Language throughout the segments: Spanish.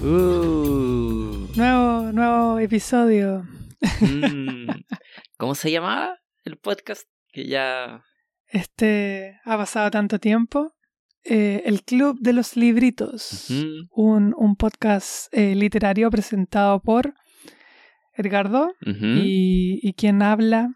Uh, Nuevo, nuevo episodio. mm. ¿Cómo se llamaba el podcast? Que ya... Este ha pasado tanto tiempo. Eh, el Club de los Libritos. Un, un podcast eh, literario presentado por Edgardo y, y quien habla,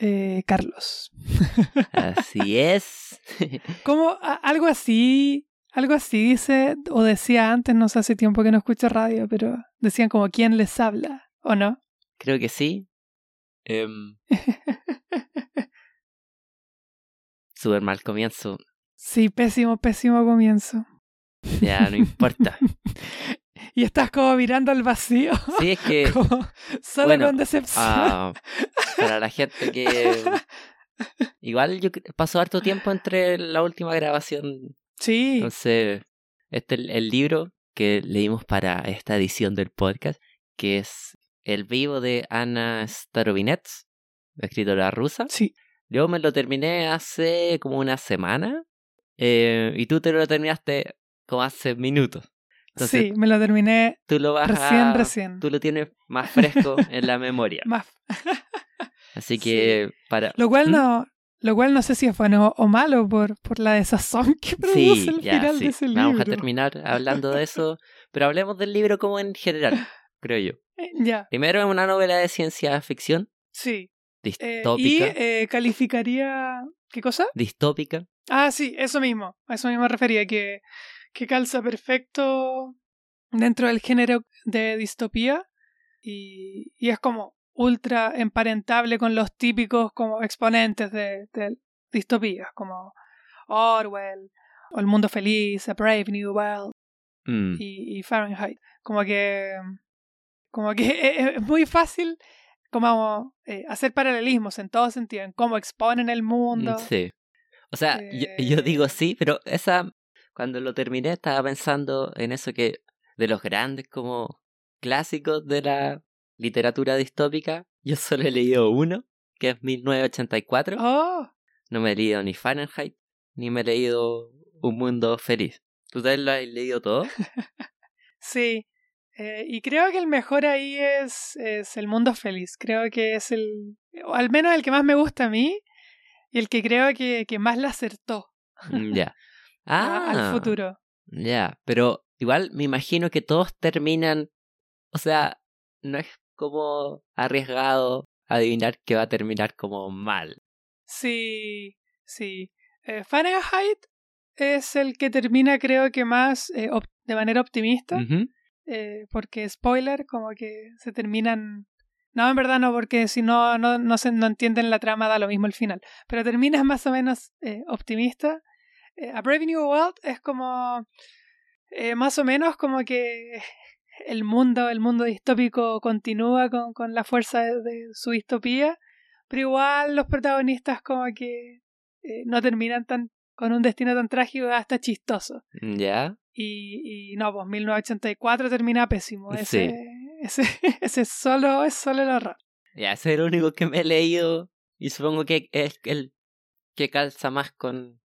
eh, Carlos. Así es. Como a- algo así, algo así dice, o decía antes, no sé, hace tiempo que no escucho radio, pero decían como quién les habla, ¿o no? Creo que sí. Em, Súper mal comienzo. Sí, pésimo, pésimo comienzo. Ya no importa. Y estás como mirando al vacío, Sí, es que como solo bueno, con decepción. ah, para la gente que... Igual yo pasó harto tiempo entre la última grabación. sí, Entonces, este el, el libro que leímos para esta edición del podcast, que es El vivo de Anna Starovinets, escritora rusa. sí. Yo me lo terminé hace como una semana eh, y tú te lo terminaste como hace minutos. Entonces sí, me lo terminé tú lo vas recién, a... recién. Tú lo tienes más fresco en la memoria. Más. Así que para... Lo cual ¿Mm? no, lo cual no sé si es bueno o malo por, por la desazón que produce Sí, el ya, final sí. de ese libro. Vamos a terminar hablando de eso, pero hablemos del libro como en general, creo yo. Eh, Ya, Primero es una novela de ciencia ficción, sí. Eh, y distópica, eh, calificaría... ¿Qué cosa? distópica. Ah, sí, eso mismo. A eso mismo me refería, que, que calza perfecto dentro del género de distopía y, y es como ultra emparentable con los típicos como exponentes de, de distopías, como Orwell, o El Mundo Feliz, A Brave New World Mm, y, y Fahrenheit. Como que, como que es muy fácil como eh, hacer paralelismos en todo sentido, en cómo exponen el mundo. mm, Sí. O sea, yo, Eh, yo digo sí, pero esa, cuando lo terminé estaba pensando en eso que de los grandes como clásicos de la literatura distópica, yo solo he leído uno, que es 1984. Oh, No me he leído ni Fahrenheit, ni me he leído Un Mundo Feliz. ¿Tú te lo has leído todo? sí. Eh, y creo que el mejor ahí es, es El Mundo Feliz. Creo que es el, o al menos el que más me gusta a mí y el que creo que, que más le acertó Mm, Ya. Ah, al futuro. Ya, pero igual me imagino que todos terminan, o sea, no es como arriesgado adivinar que va a terminar como mal. Sí, sí. Eh, Fahrenheit es el que termina creo que más eh, de manera optimista. Eh, porque spoiler, como que se terminan. No, en verdad no, porque si no, no, no, se, no entienden la trama, da lo mismo el final. Pero terminas más o menos eh, optimista. Eh, A Brave New World es como. eh, más o menos como que el mundo, el mundo distópico continúa con, con la fuerza de, de su distopía. Pero igual los protagonistas como que eh, no terminan tan con un destino tan trágico hasta chistoso. Ya. Y, y no, pues 1984 termina pésimo. Sí. Ese, ese, ese solo es solo el horror. Ya, ese es el único que me he leído y supongo que es el que calza más con,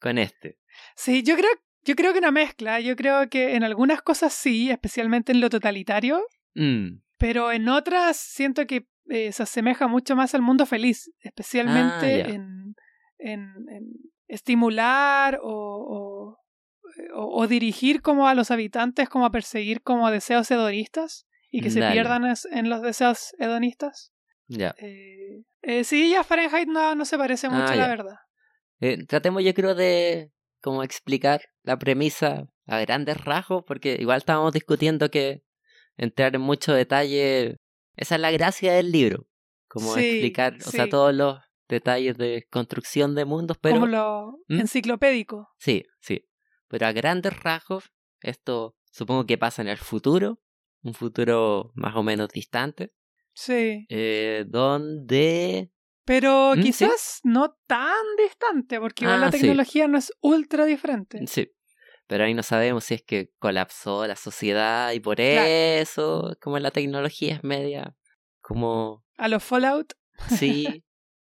con este. Sí, yo creo, yo creo que una mezcla. Yo creo que en algunas cosas sí, especialmente en lo totalitario, Mm, pero en otras siento que eh, se asemeja mucho más al mundo feliz, especialmente Ah, ya. en, en, en estimular o, o, o- o dirigir como a los habitantes como a perseguir como deseos hedonistas y que se pierdan en los deseos hedonistas. ya. Eh, eh, sí, ya Fahrenheit no, no se parece mucho, Ah, la verdad. Eh, tratemos yo creo de como explicar la premisa a grandes rasgos, porque igual estábamos discutiendo que entrar en mucho detalle, esa es la gracia del libro, como Sí, explicar, o sea, todos los detalles de construcción de mundos, pero como lo ¿Mm? enciclopédico. sí, sí, pero a grandes rasgos esto supongo que pasa en el futuro, un futuro más o menos distante, Sí. eh, donde Pero ¿Mm? ¿Sí? quizás no tan distante, porque igual Ah, la sí. tecnología no es ultra diferente. Sí. Pero ahí no sabemos si es que colapsó la sociedad y por Claro. eso, como la tecnología es media, como, A los Fallout. sí,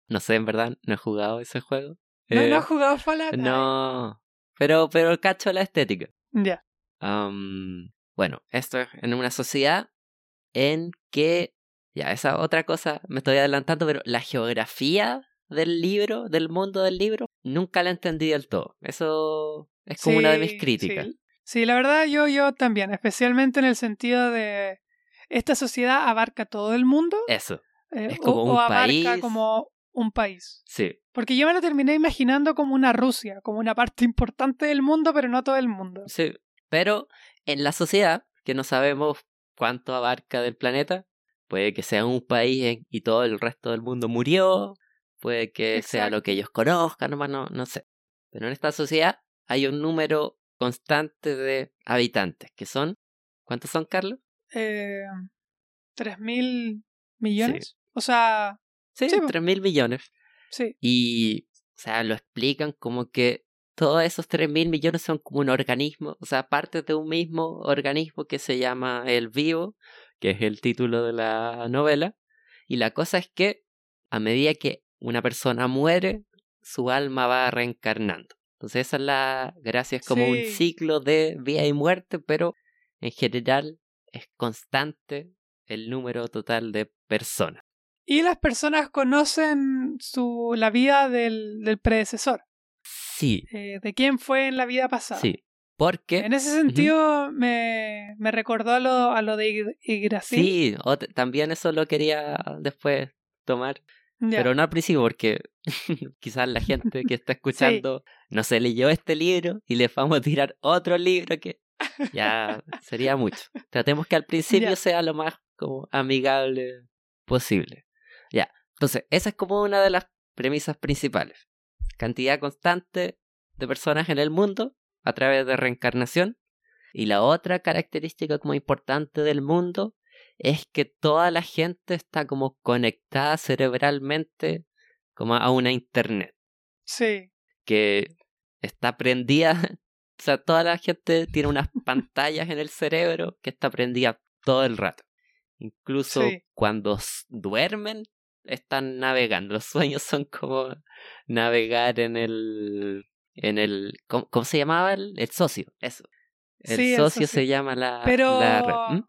No sé, en verdad, no he jugado ese juego. ¿No, Eh, no has jugado Fallout? No. Pero, pero cacho la estética. Ya. Bueno, esto es en una sociedad en que, ya, esa otra cosa me estoy adelantando, pero la geografía del libro, del mundo del libro, nunca la entendí del todo. Eso es como una de mis críticas. Sí, Sí, la verdad yo, yo también, especialmente en el sentido de esta sociedad abarca todo el mundo Eso, eh, Es como o, un o abarca país. como un país. sí. Porque yo me lo terminé imaginando como una Rusia, como una parte importante del mundo, pero no todo el mundo. Sí, pero en la sociedad, que no sabemos cuánto abarca del planeta, puede que sea un país y todo el resto del mundo murió, puede que sea lo que ellos conozcan, nomás no, no sé. Pero en esta sociedad hay un número constante de habitantes, que son, ¿cuántos son, Carlos? Eh, ¿Tres mil millones? O sea, Sí, Sí, tres mil millones. sí. Y, o sea, lo explican como que todos esos 3 mil millones son como un organismo, o sea, parte de un mismo organismo que se llama El Vivo, que es el título de la novela. Y la cosa es que a medida que una persona muere, su alma va reencarnando. Entonces esa es la gracia, es como un ciclo de vida y muerte, pero en general es constante el número total de personas. Y las personas conocen su, la vida del, del predecesor, Sí, eh, de quién fue en la vida pasada. sí. Porque... En ese sentido me, me recordó a lo, a lo de Yggdrasil. Sí, también eso lo quería después tomar, pero no al principio porque quizás la gente que está escuchando no se leyó este libro y le vamos a tirar otro libro que ya sería mucho. Tratemos que al principio sea lo más como amigable posible. Ya, entonces esa es como una de las premisas principales. Cantidad constante de personas en el mundo a través de reencarnación. Y la otra característica como importante del mundo es que toda la gente está como conectada cerebralmente como a una internet Sí, que está prendida, o sea, toda la gente tiene unas pantallas en el cerebro que está prendida todo el rato. Incluso Sí. cuando duermen están navegando. Los sueños son como navegar en el en el ¿cómo, cómo se llamaba el, el socio? Eso. El Sí, socio se llama la, pero, la red. ¿Mm?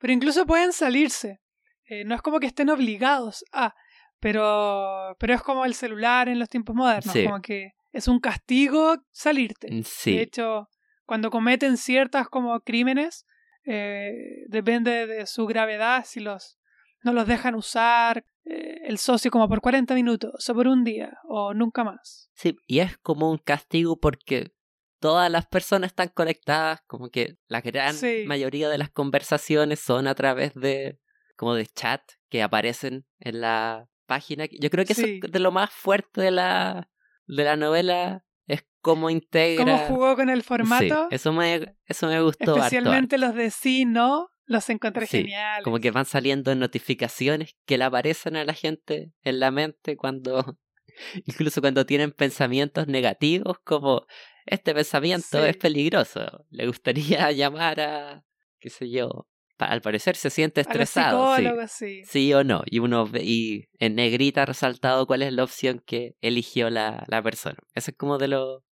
pero incluso pueden salirse. Eh, no es como que estén obligados a, pero, pero es como el celular en los tiempos modernos, Sí. como que es un castigo salirte. Mm. De hecho, cuando cometen ciertas como crímenes, eh, depende de su gravedad, si los no los dejan usar eh, el socio como por 40 minutos o por un día o nunca más. Sí, y es como un castigo porque todas las personas están conectadas, como que la gran Sí. mayoría de las conversaciones son a través de como de chat que aparecen en la página. Yo creo que Sí. eso es de lo más fuerte de la de la novela es cómo integra ¿Cómo jugó con el Sí, formato? eso me eso me gustó harto, Especialmente los de sí, no, los encontré Sí, geniales. Como que van saliendo notificaciones que le aparecen a la gente en la mente cuando, incluso cuando tienen pensamientos negativos, como este pensamiento Sí. es peligroso. Le gustaría llamar a, qué sé yo, al parecer se siente a los estresado. sí. psicólogos, sí. Sí o no. Y uno ve, y en negrita resaltado cuál es la opción que eligió la, la persona. Eso es como de lo,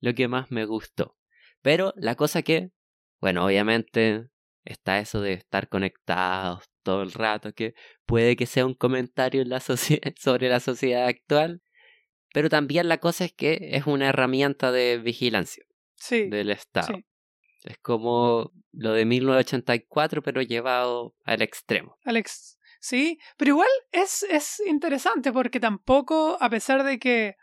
lo que más me gustó. Pero la cosa que, bueno, obviamente está eso de estar conectados todo el rato, que puede que sea un comentario en la socie- sobre la sociedad actual, pero también la cosa es que es una herramienta de vigilancia Sí, del Estado. sí. Es como lo de 1984, pero llevado al extremo. Alex. Sí, pero igual es, es interesante porque tampoco, a pesar de que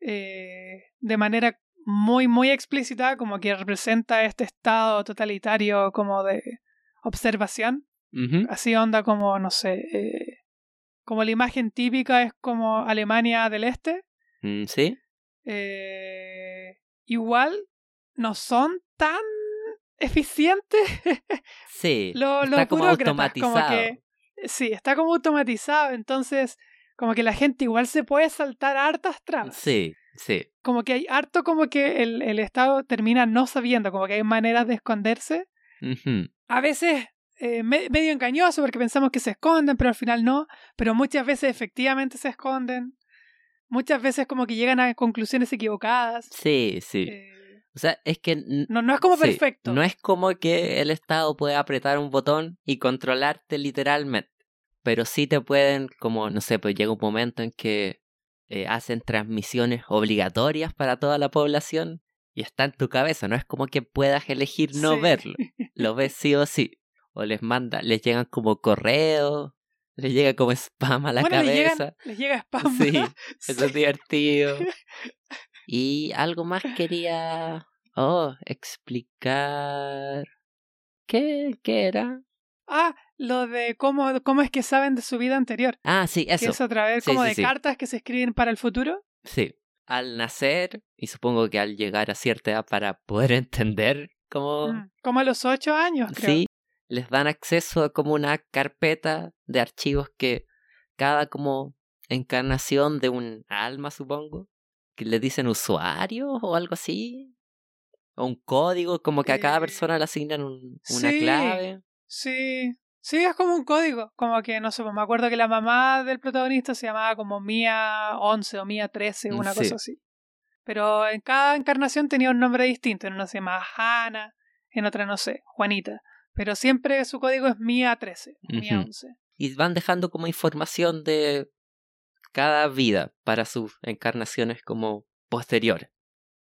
eh, de manera muy, muy explícita, como que representa este estado totalitario como de observación, así onda como, no sé, eh, como la imagen típica es como Alemania del Este, Mm, ¿Sí? eh, igual no son tan eficientes Sí. Lo- está los como automatizado. como que- Sí, está como automatizado, entonces como que la gente igual se puede saltar hartas trabas. Sí, sí. Como que hay harto como que el, el Estado termina no sabiendo, como que hay maneras de esconderse. A veces eh, me- medio engañoso porque pensamos que se esconden, pero al final no. Pero muchas veces efectivamente se esconden. Muchas veces como que llegan a conclusiones equivocadas. Sí, sí. Eh, O sea, es que no, no es como Sí, perfecto. No es como que el Estado puede apretar un botón y controlarte literalmente. Pero sí te pueden, como, no sé, pues llega un momento en que eh, hacen transmisiones obligatorias para toda la población y está en tu cabeza. No es como que puedas elegir no Sí. verlo. Lo ves sí o sí. O les manda, les llegan como correos, les llega como spam a la bueno, les, cabeza. llegan- les llega spam. Sí, eso es Sí. divertido. Y algo más quería oh, explicar. ¿Qué, ¿Qué era? Ah, lo de cómo, cómo es que saben de su vida anterior. Ah, sí, Que eso. es otra vez Sí, como sí, de sí. cartas que se escriben para el futuro. Sí. Al nacer, y supongo que al llegar a cierta edad para poder entender cómo. Mm, Como a los ocho años, creo. Sí, les dan acceso a como una carpeta de archivos que cada como encarnación de un alma, supongo, que le dicen usuario o algo así. O un código, como que a cada Eh, persona le asignan un- una sí. clave. Sí, sí, es como un código. Como que, no sé, pues me acuerdo que la mamá del protagonista se llamaba como Mía 11 o Mía 13, Mm, una sí. cosa así. Pero en cada encarnación tenía un nombre distinto. En una se llamaba Hannah, en otra, no sé, Juanita. Pero siempre su código es Mía 13, Mía Ujú. 11. Y van dejando como información de cada vida para sus encarnaciones como posteriores.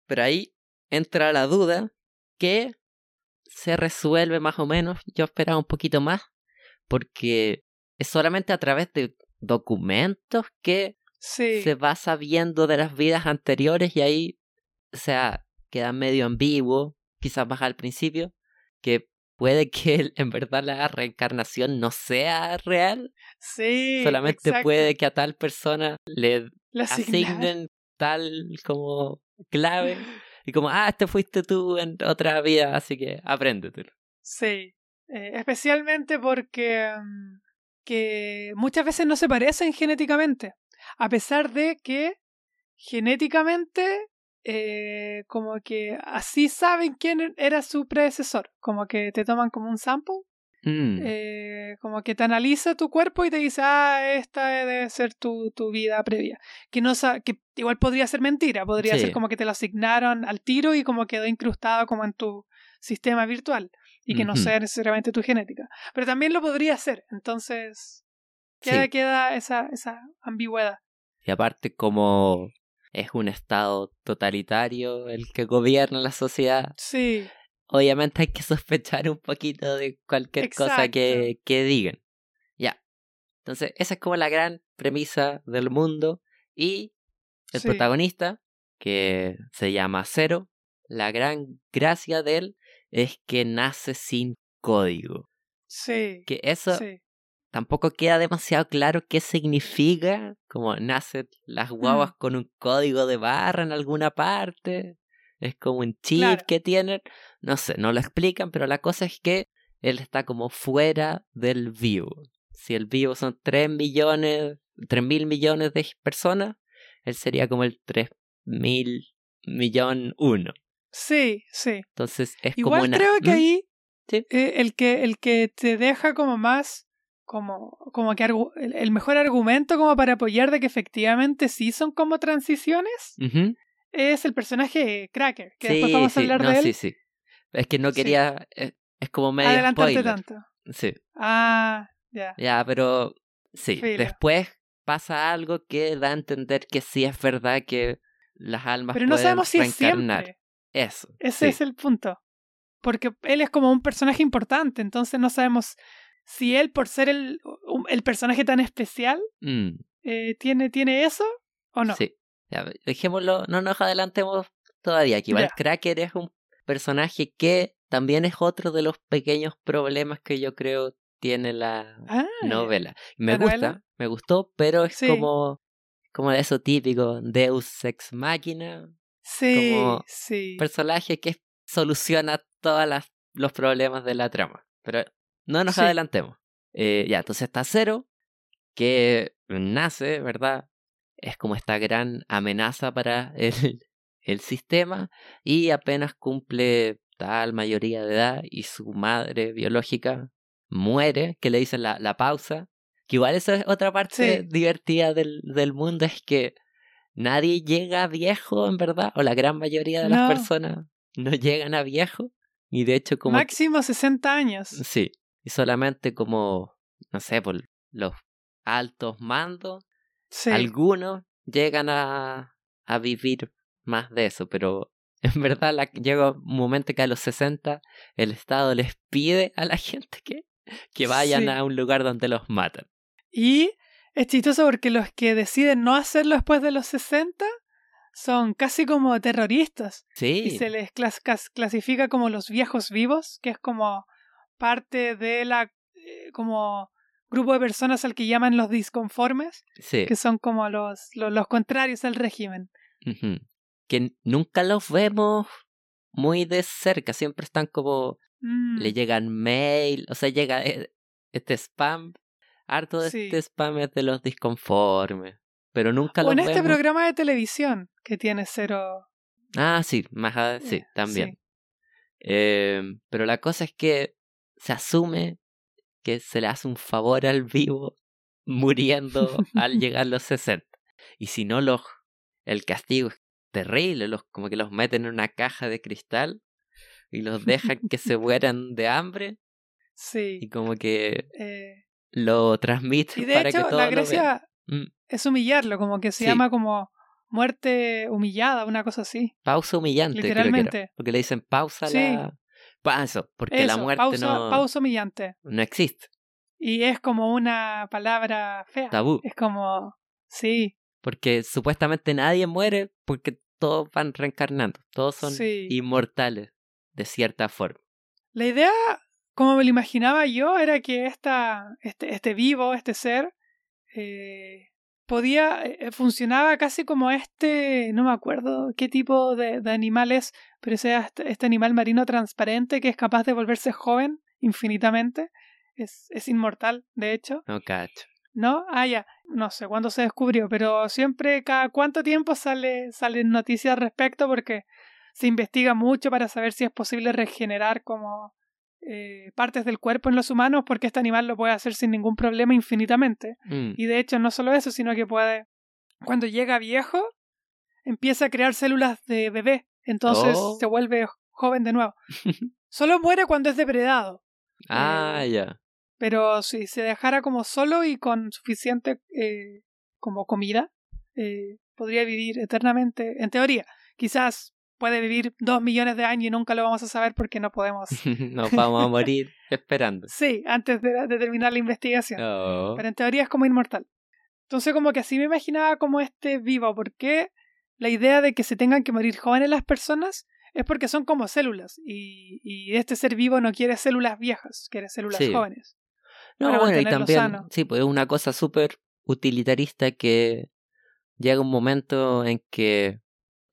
Pero ahí entra la duda que se resuelve más o menos. Yo esperaba un poquito más porque es solamente a través de documentos que Sí, se va sabiendo de las vidas anteriores y ahí, o sea, queda medio ambiguo, quizás más al principio, que puede que en verdad la reencarnación no sea real, sí. solamente exacto. puede que a tal persona le asignen tal como clave y como, ah, este fuiste tú en otra vida, así que apréndetelo. Sí, eh, especialmente porque mm, que muchas veces no se parecen genéticamente, a pesar de que genéticamente eh, como que así saben quién era su predecesor, como que te toman como un sample, Mm, eh, como que te analiza tu cuerpo y te dice, ah, esta debe ser tu, tu vida previa, que no que igual podría ser mentira, podría Sí. ser como que te lo asignaron al tiro y como quedó incrustado como en tu sistema virtual y que no sea necesariamente tu genética. Pero también lo podría ser, entonces queda, sí. queda esa, esa ambigüedad. Y aparte como es un estado totalitario el que gobierna la sociedad, Sí, obviamente hay que sospechar un poquito de cualquier cosa que, que digan. Ya. Entonces, esa es como la gran premisa del mundo. Y el Sí. protagonista, que se llama Cero, la gran gracia de él es que nace sin código. sí, Que eso sí. tampoco queda demasiado claro qué significa, como nacen las guaguas Mm. con un código de barra en alguna parte, es como un chip Claro. que tienen, no sé, no lo explican, pero la cosa es que él está como fuera del vivo. Si el vivo son 3 millones, 3 mil millones de personas, él sería como el 3 mil millón uno. Sí, sí. Entonces es como Igual una... creo que ¿Mm? ahí Sí. eh, el que el que te deja como más como como que argu- el, mejor argumento como para apoyar de que efectivamente sí son como transiciones. Es el personaje Cracker, que después vamos a hablar no, de él. sí, sí. Es que no Sí. quería... Es, es como medio Adelantarte spoiler. tanto. Sí. Ah, ya. Ya, pero sí. Filo. Después pasa algo que da a entender que sí es verdad que las almas Pero no pueden sabemos si es reencarnar. siempre. Eso. Ese sí. es el punto. Porque él es como un personaje importante, entonces no sabemos si él, por ser el, el personaje tan especial, Mm, eh, tiene, tiene eso o no. Sí. Ya, dejémoslo, no nos adelantemos todavía. Que igual. Cracker es un personaje que también es otro de los pequeños problemas que yo creo tiene la Ah, novela. Me ¿La gusta, novela? me gustó, pero es Sí. como, como de eso típico, Deus Ex Machina, Sí, como sí. personaje que soluciona todos los problemas de la trama. Pero no nos Sí. adelantemos. Eh, ya, entonces está Cero, que nace, ¿verdad? Es como esta gran amenaza para el, el sistema y apenas cumple tal mayoría de edad y su madre biológica muere, que le dicen la, la pausa. Que igual esa es otra parte Sí. divertida del, del mundo, es que nadie llega viejo, en verdad, o la gran mayoría de las personas no llegan a viejo. Y de hecho, como Máximo 60 años. Sí, y solamente como, no sé, por los altos mandos, Sí. algunos llegan a, a vivir más de eso, pero en verdad la, llega un momento que a los 60 el Estado les pide a la gente que, que vayan Sí. a un lugar donde los matan. Y es chistoso porque los que deciden no hacerlo después de los 60 son casi como terroristas. Sí, Y se les clas- clasifica como los viejos vivos, que es como parte de la eh, como grupo de personas al que llaman los disconformes, sí. que son como los, los, los contrarios al régimen. Que nunca los vemos muy de cerca, siempre están como Mm, le llegan mail, o sea, llega eh, este spam, harto de Sí. este spam es de los disconformes, pero nunca o los en este vemos. programa de televisión que tiene cero. Ah, sí, más a- sí, Eh, también. sí. Eh, pero la cosa es que se asume que se le hace un favor al vivo muriendo al llegar los 60. Y si no, los, el castigo es terrible, los, como que los meten en una caja de cristal y los dejan que se mueran de hambre Sí. y como que eh, lo transmiten y de para hecho, que todos la gracia Mm, es humillarlo, como que se Sí. llama como muerte humillada, una cosa así. pausa humillante, creo que era, Literalmente. porque le dicen pausa a Sí. la... Pa- eso, porque la muerte pausa, no, pausa humillante. no existe, Y es como una palabra fea. tabú. Es como, sí, Porque supuestamente nadie muere porque todos van reencarnando. Todos son Sí. inmortales, de cierta forma. La idea, como me lo imaginaba yo, era que esta, este, este vivo, este ser, eh, podía, eh, funcionaba casi como este, no me acuerdo qué tipo de, de animal es, pero ese este, este animal marino transparente que es capaz de volverse joven infinitamente. Es, es inmortal, de hecho. No cacho. ¿No? Ah, ya. No sé cuándo se descubrió, pero siempre, cada cuánto tiempo sale, salen noticias al respecto porque se investiga mucho para saber si es posible regenerar como eh, partes del cuerpo en los humanos porque este animal lo puede hacer sin ningún problema infinitamente. Mm, Y de hecho no solo eso, sino que puede, cuando llega viejo, empieza a crear células de bebé, entonces Oh. se vuelve joven de nuevo. Solo muere cuando es depredado. Ah, Eh, ya. Pero si se dejara como solo y con suficiente eh, como comida, podría vivir eternamente, en teoría. Quizás puede vivir dos millones de años y nunca lo vamos a saber porque no podemos. Nos vamos a morir esperando. Sí, antes de, de terminar la investigación. Oh. Pero en teoría es como inmortal. Entonces como que así me imaginaba como este vivo, porque la idea de que se tengan que morir jóvenes las personas es porque son como células y, y este ser vivo no quiere células viejas, quiere células Sí. jóvenes. No, para bueno, y también, sano. sí, pues es una cosa súper utilitarista que llega un momento en que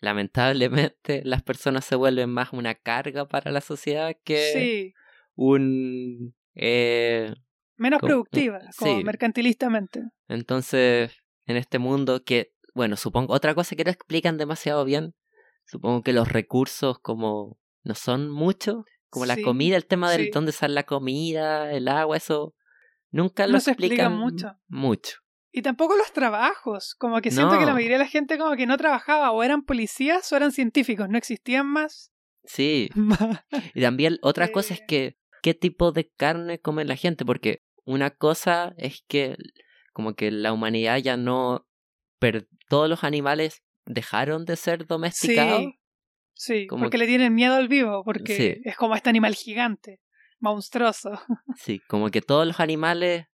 lamentablemente las personas se vuelven más una carga para la sociedad que Sí, un... eh, menos como- productiva, como sí. mercantilistamente. Entonces, en este mundo que, bueno, supongo, otra cosa que no explican demasiado bien, supongo que los recursos como no son muchos, como la comida, el tema del dónde sale la comida, el agua, eso nunca lo No se explica explican mucho. mucho. Y tampoco los trabajos, como que siento que la mayoría de la gente como que no trabajaba, o eran policías o eran científicos, no existían más. Sí, y también otra cosa es que qué tipo de carne come la gente, porque una cosa es que como que la humanidad ya no, per- todos los animales dejaron de ser domesticados. Sí, sí, Como porque que- le tienen miedo al vivo, porque Sí. es como este animal gigante, monstruoso. Sí, como que todos los animales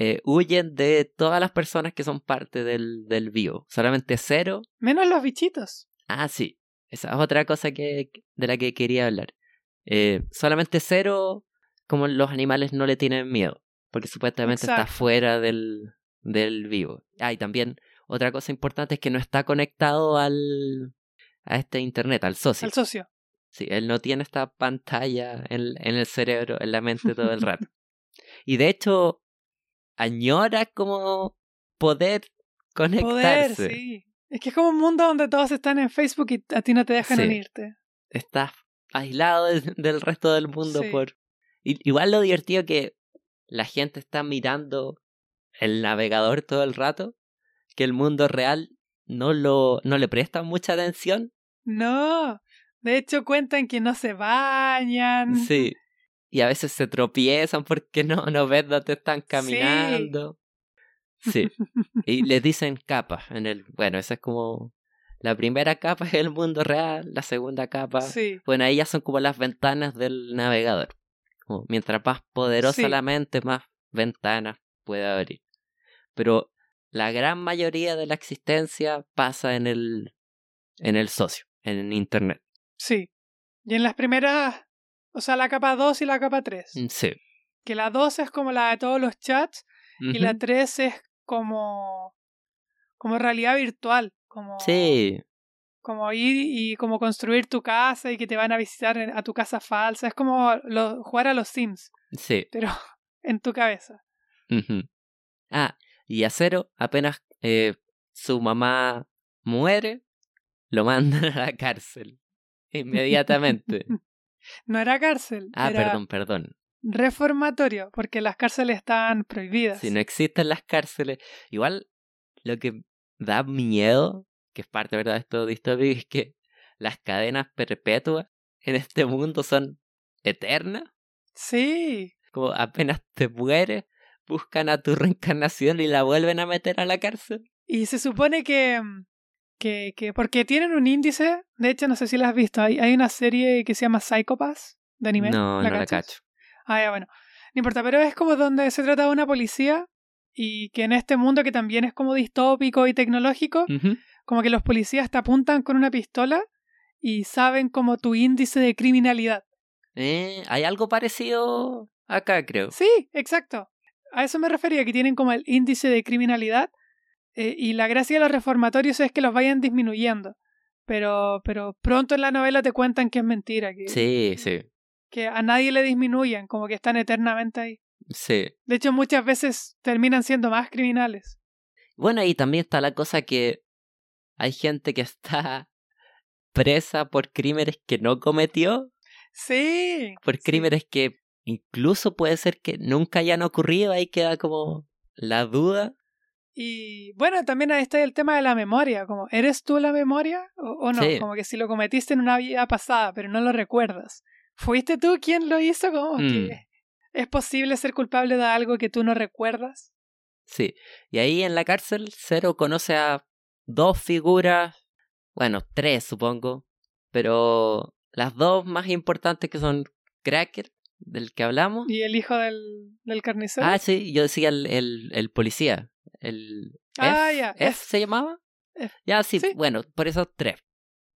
eh, huyen de todas las personas que son parte del, del vivo. Solamente cero. Menos los bichitos. Ah, sí. Esa es otra cosa que, de la que quería hablar. Eh, solamente cero, como los animales no le tienen miedo. Porque supuestamente está fuera del, del vivo. Ah, y también otra cosa importante es que no está conectado al a este internet, al socio. El socio. Sí, él no tiene esta pantalla en, en el cerebro, en la mente todo el rato. Y de hecho, añora como poder Poder, conectarse. sí. Es que es como un mundo donde todos están en Facebook y a ti no te dejan Sí. unirte. Estás aislado del, del resto del mundo Sí. por... Igual lo divertido que la gente está mirando el navegador todo el rato, que el mundo real no lo no le presta mucha atención. No, de hecho cuentan que no se bañan. Sí. Y a veces se tropiezan porque no, no ven dónde están caminando. Sí. Y les dicen capas en el. Bueno, esa es como. La primera capa es el mundo real, la segunda capa. Sí. Bueno, ahí ya son como las ventanas del navegador. Como mientras más poderosa Sí. la mente, más ventanas puede abrir. Pero la gran mayoría de la existencia pasa en el. en el socio, en internet. Sí. Y en las primeras, o sea, la capa 2 y la capa 3. Mm, Sí. Que la 2 es como la de todos los chats y la 3 es como como realidad virtual, como Sí, como ir y como construir tu casa y que te van a visitar a tu casa falsa, es como lo- jugar a los Sims, sí. pero en tu cabeza. Ah, y a Cero, apenas eh, su mamá muere, lo mandan a la cárcel. Inmediatamente. No era cárcel, Ah, era perdón, perdón. reformatorio, porque las cárceles están prohibidas. Si no existen las cárceles, igual lo que da miedo, que es parte ¿verdad? de esto distópico, es que las cadenas perpetuas en este mundo son eternas. Sí, Como apenas te mueres, buscan a tu reencarnación y la vuelven a meter a la cárcel. y se supone que, que, que porque tienen un índice, de hecho no sé si la has visto, hay, hay una serie que se llama Psychopaths de anime. No, no la cachas? cacho. Ah, ya, bueno. No importa, pero es como donde se trata de una policía y que en este mundo que también es como distópico y tecnológico, como que los policías te apuntan con una pistola y saben como tu índice de criminalidad. Eh, hay algo parecido acá, creo. Sí, exacto. A eso me refería, que tienen como el índice de criminalidad eh, y la gracia de los reformatorios es que los vayan disminuyendo. Pero, pero pronto en la novela te cuentan que es mentira, que, Sí, sí, que a nadie le disminuyen, como que están eternamente ahí. sí. De hecho, muchas veces terminan siendo más criminales. Bueno, y también está la cosa que hay gente que está presa por crímenes que no cometió, Sí. por sí. crímenes que incluso puede ser que nunca hayan ocurrido, ahí queda como la duda. Y bueno, también ahí está el tema de la memoria, como ¿eres tú la memoria o, o no? Sí. Como que si lo cometiste en una vida pasada, pero no lo recuerdas. ¿Fuiste tú quien lo hizo? Como Mm. que es posible ser culpable de algo que tú no recuerdas. Sí. Y ahí en la cárcel, Cero conoce a dos figuras, bueno, tres supongo, pero las dos más importantes que son Cracker, del que hablamos. Y el hijo del, del carnicero. Ah, sí, yo decía el, el, el policía. El Ah, F, ya, F F. se llamaba. F. Ya, sí, Sí. bueno, por eso tres.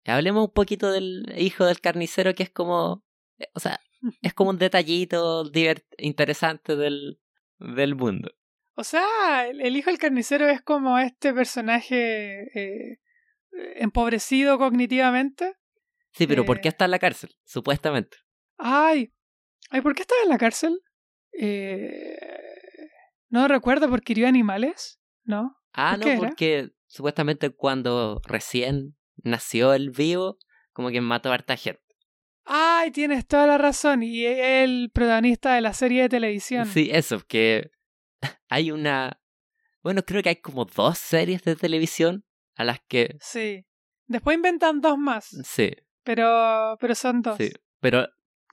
Hablemos un poquito del hijo del carnicero, que es como. eh, O sea, es como un detallito divert- interesante del, del mundo. O sea, el, hijo del carnicero es como este personaje eh, empobrecido cognitivamente. Sí, pero ¿por Eh. qué está en la cárcel? Supuestamente. Ay, ay, ¿por qué estaba en la cárcel? Eh, no recuerdo porque hirió animales, ¿no? Ah, ¿Por no, era? porque supuestamente cuando recién nació el vivo, como que mató a harta gente. Ay, tienes toda la razón. Y es el protagonista de la serie de televisión. Sí, eso, que hay una... Bueno, creo que hay como dos series de televisión a las que... Sí. Después inventan dos más, Sí, pero, pero son dos. sí. Pero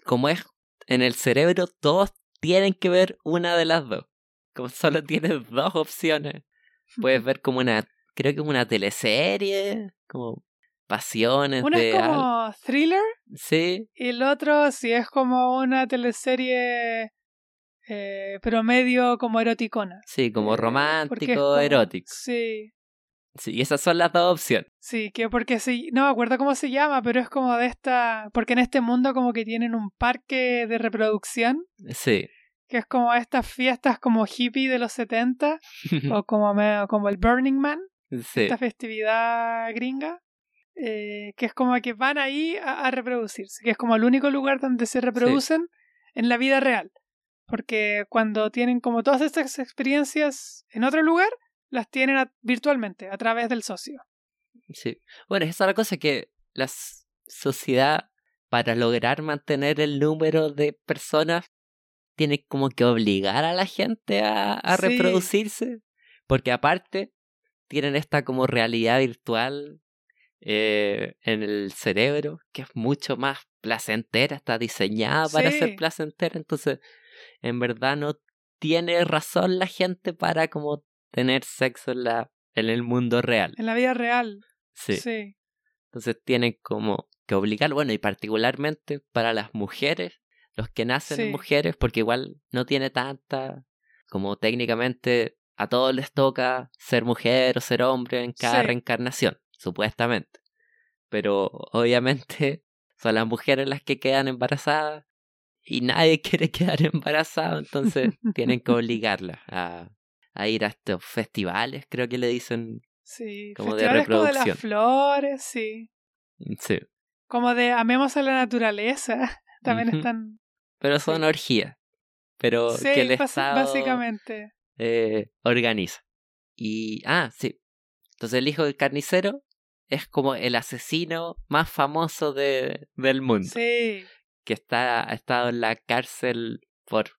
como es en el cerebro, todos tienen que ver una de las dos. Como solo tienes dos opciones. Puedes ver como una... Creo que es una teleserie, como pasiones Uno de... es como thriller Sí, y el otro sí es como una teleserie eh, pero medio como eroticona. sí, como Eh, romántico, como- erótico. Sí, Sí, y esas son las dos opciones. sí, que porque sí, no me acuerdo cómo se llama, pero es como de esta, porque en este mundo como que tienen un parque de reproducción, Sí. que es como estas fiestas como hippie de los 70 o como, como el Burning Man, sí. esta festividad gringa, eh, que es como que van ahí a, a reproducirse, que es como el único lugar donde se reproducen en la vida real. Porque cuando tienen como todas estas experiencias en otro lugar, las tienen a- virtualmente, a través del socio. Sí. Bueno, esa es la cosa que la sociedad, para lograr mantener el número de personas tienen como que obligar a la gente a, a Sí. reproducirse, porque aparte tienen esta como realidad virtual eh, en el cerebro, que es mucho más placentera, está diseñada para Sí. ser placentera, entonces en verdad no tiene razón la gente para como tener sexo en, la, en el mundo real. En la vida real. Sí. Sí. Entonces tienen como que obligar, bueno, y particularmente para las mujeres, los que nacen Sí. mujeres, porque igual no tiene tanta, como técnicamente a todos les toca ser mujer o ser hombre en cada Sí. reencarnación, supuestamente. Pero obviamente son las mujeres las que quedan embarazadas y nadie quiere quedar embarazado, entonces tienen que obligarlas a, a ir a estos festivales, creo que le dicen. Sí. Como de Festivales como de reproducción. las flores, sí. Sí. Como de amemos a la naturaleza. También están. Pero son Sí. orgías. Pero Sí, que el Estado básicamente. eh, organiza. Y. Ah, sí. Entonces el hijo del carnicero es como el asesino más famoso de, del mundo. Sí. Que está, ha estado en la cárcel por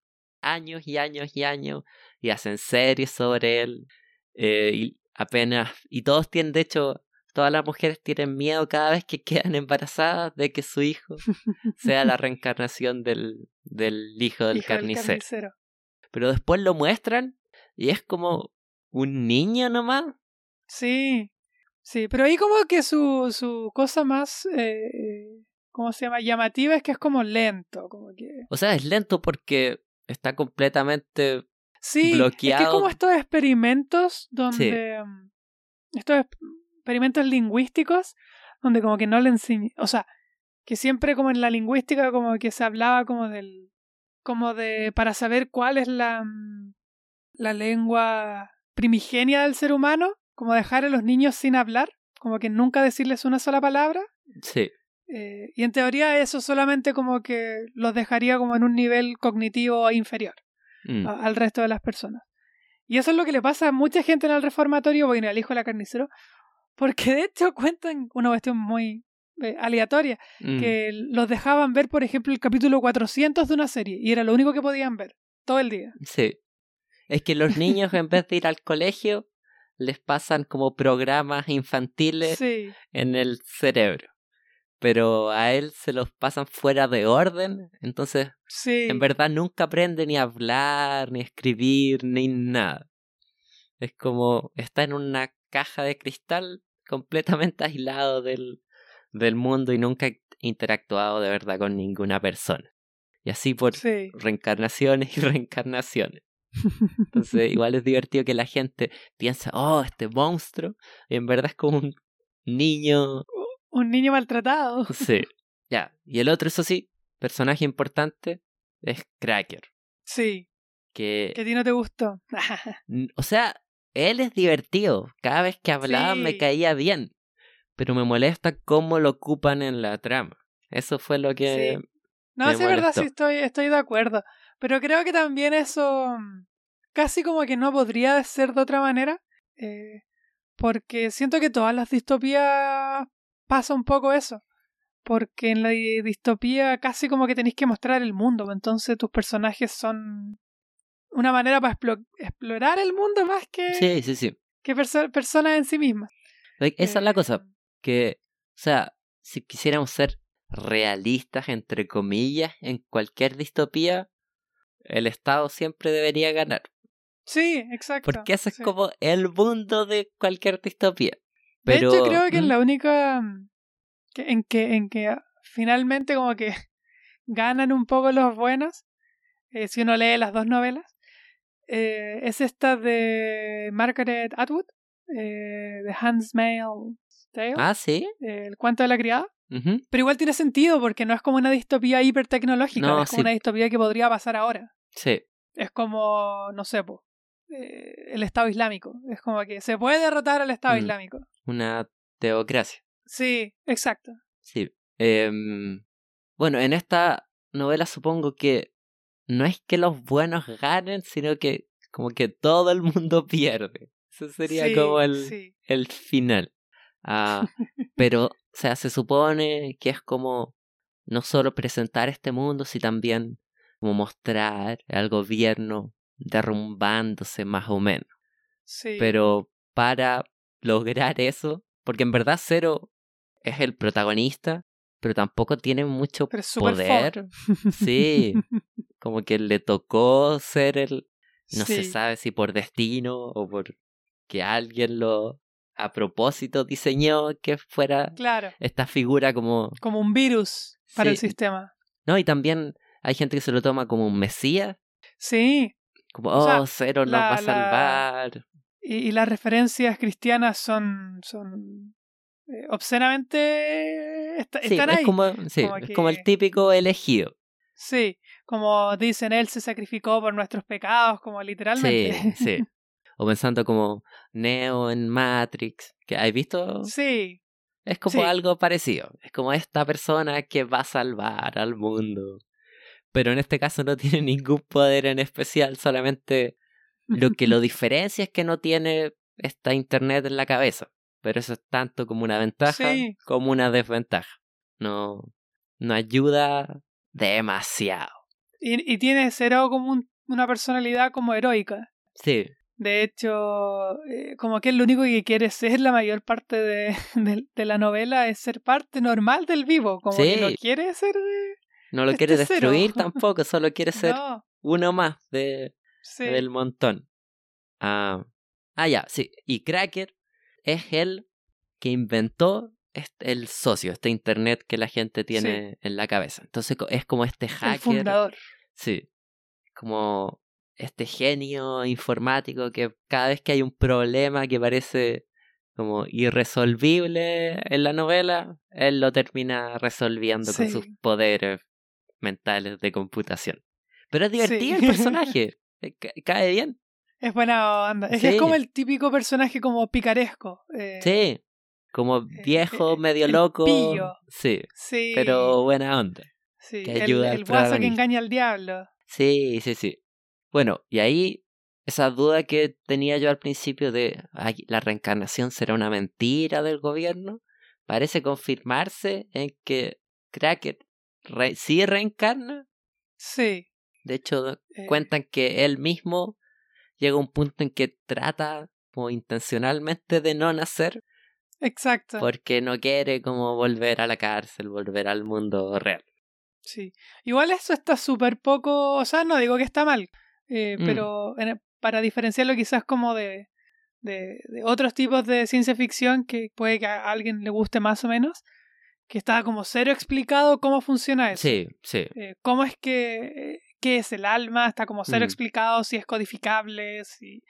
años y años y años. Y hacen series sobre él. eh, y apenas. Y todos tienen, de hecho. Todas las mujeres tienen miedo cada vez que quedan embarazadas de que su hijo sea la reencarnación del, del hijo del Hijo del carnicero. Pero después lo muestran y es como un niño nomás. Sí. Sí, pero ahí como que su, su cosa más. Eh, ¿Cómo se llama? Llamativa es que es como lento. Como que. O sea, es lento porque está completamente... Sí, es que bloqueado. como estos experimentos donde mm, estos ex- experimentos lingüísticos donde como que no le enseñé, o sea, que siempre como en la lingüística como que se hablaba como del como de para saber cuál es la mm, la lengua primigenia del ser humano, como dejar a los niños sin hablar, como que nunca decirles una sola palabra. Sí, eh, y en teoría eso solamente como que los dejaría como en un nivel cognitivo inferior mm, a- al resto de las personas. Y eso es lo que le pasa a mucha gente en el reformatorio, bueno, al hijo de la carnicero, porque de hecho cuentan una cuestión muy eh, aleatoria, mm, que los dejaban ver, por ejemplo, el capítulo 400 de una serie, y era lo único que podían ver, todo el día. sí. Es que los niños en vez de ir al colegio les pasan como programas infantiles Sí, en el cerebro. Pero a él se los pasan fuera de orden, entonces sí. en verdad nunca aprende ni a hablar, ni a escribir, ni nada. Es como está en una caja de cristal completamente aislado del, del mundo y nunca ha interactuado de verdad con ninguna persona. Y así por Sí. reencarnaciones y reencarnaciones. Entonces igual es divertido que la gente piensa, oh, este monstruo, y en verdad es como un niño Un niño maltratado. Sí. Ya. Y el otro, eso sí, personaje importante es Cracker. Sí, Que, que a ti no te gustó. o sea, él es divertido. Cada vez que hablaba me caía bien. Pero me molesta cómo lo ocupan en la trama. Eso fue lo que... Sí. No, sí, es verdad, sí estoy, estoy de acuerdo. Pero creo que también eso mm, casi como que no podría ser de otra manera. eh, porque siento que todas las distopías pasa un poco eso. Porque en la di- distopía casi como que tenéis que mostrar el mundo. pues, Entonces tus personajes son una manera para explo- explorar el mundo más que, Sí, sí, sí. que perso- personas en sí mismas. Like, esa es la cosa. Eh, Que, o sea, si quisiéramos ser realistas, entre comillas, en cualquier distopía, el Estado siempre debería ganar. Sí, exacto. Porque ese es como el mundo de cualquier distopía. De Pero, hecho, creo que ¿Mm? la única mm, en que en que ah, finalmente como que ganan un poco los buenos, eh, si uno lee las dos novelas, eh, es esta de Margaret Atwood, eh, de Hans Tale, Ah, sí. eh, el cuento de la criada. Pero igual tiene sentido porque no es como una distopía hipertecnológica, No, es como sí. una distopía que podría pasar ahora. Sí. Es como, no sé, po, el Estado Islámico. Es como que se puede derrotar al Estado Mm. Islámico. Una teocracia. Sí, exacto. Sí. Em, bueno, en esta novela supongo que no es que los buenos ganen, sino que como que todo el mundo pierde. Eso sería Sí, como el, sí. el final. Ah, pero, o sea, se supone que es como no solo presentar este mundo, sino también como mostrar al gobierno derrumbándose más o menos. Sí. Pero para lograr eso, porque en verdad Zero es el protagonista, pero tampoco tiene mucho Pero poder. Sí, como que le tocó ser el, no se sabe si por destino o por que alguien lo a propósito diseñó que fuera Claro. esta figura como Como un virus para el sistema. no y también hay gente que se lo toma como un mesías Sí. como O sea, oh Cero nos va a salvar Y, y las referencias cristianas son, son eh, obscenamente est- sí están es ahí. como sí, como es como el típico elegido Sí, como dicen, él se sacrificó por nuestros pecados, como literalmente. sí sí o pensando como Neo en Matrix que has visto sí, Es como Sí. algo parecido. Es como esta persona que va a salvar al mundo. Pero en este caso no tiene ningún poder en especial, solamente lo que lo diferencia es que no tiene esta internet en la cabeza. Pero eso es tanto como una ventaja Sí. como una desventaja. No, no ayuda demasiado. Y, y tiene Zero como un- una personalidad como heroica. Sí, De hecho, eh, como que él lo único que quiere ser la mayor parte de, de- de la novela es ser parte normal del vivo. Como que no Sí. quiere ser... no lo Este quiere cero. destruir tampoco, solo quiere ser No, uno más de, sí. del montón. Ah, ah, ya, sí. Y Cracker es el que inventó este- el socio, este internet que la gente tiene en la cabeza. Entonces es como este el hacker. fundador. Sí. Como este genio informático que cada vez que hay un problema que parece como irresolvible en la novela, él lo termina resolviendo con sus poderes mentales de computación. Pero es divertido Sí. el personaje. Eh, ca- Cae bien. Es buena onda. Es que es Sí. como el típico personaje como picaresco. eh, Sí. Como viejo, eh, medio el loco. pillo. Sí. Sí. Pero buena onda. sí, que el- ayuda el, al guaso que engaña al diablo. Sí, sí, sí. Bueno, y ahí esa duda que tenía yo al principio de "Ay, la reencarnación será una mentira del gobierno, parece confirmarse en que Cracker re- sí reencarna. Sí. De hecho, eh, cuentan que él mismo llega a un punto en que trata como intencionalmente de no nacer Exacto. porque no quiere como volver a la cárcel, volver al mundo real. Sí. Igual eso está súper poco. O sea, no digo que está mal. eh, Mm. Pero en- para diferenciarlo quizás como de, de, de otros tipos de ciencia ficción que puede que a alguien le guste más o menos. Que está como cero explicado cómo funciona eso. Sí, sí. Eh, ¿Cómo es que qué es el alma? Está como cero Mm. explicado si es codificable, si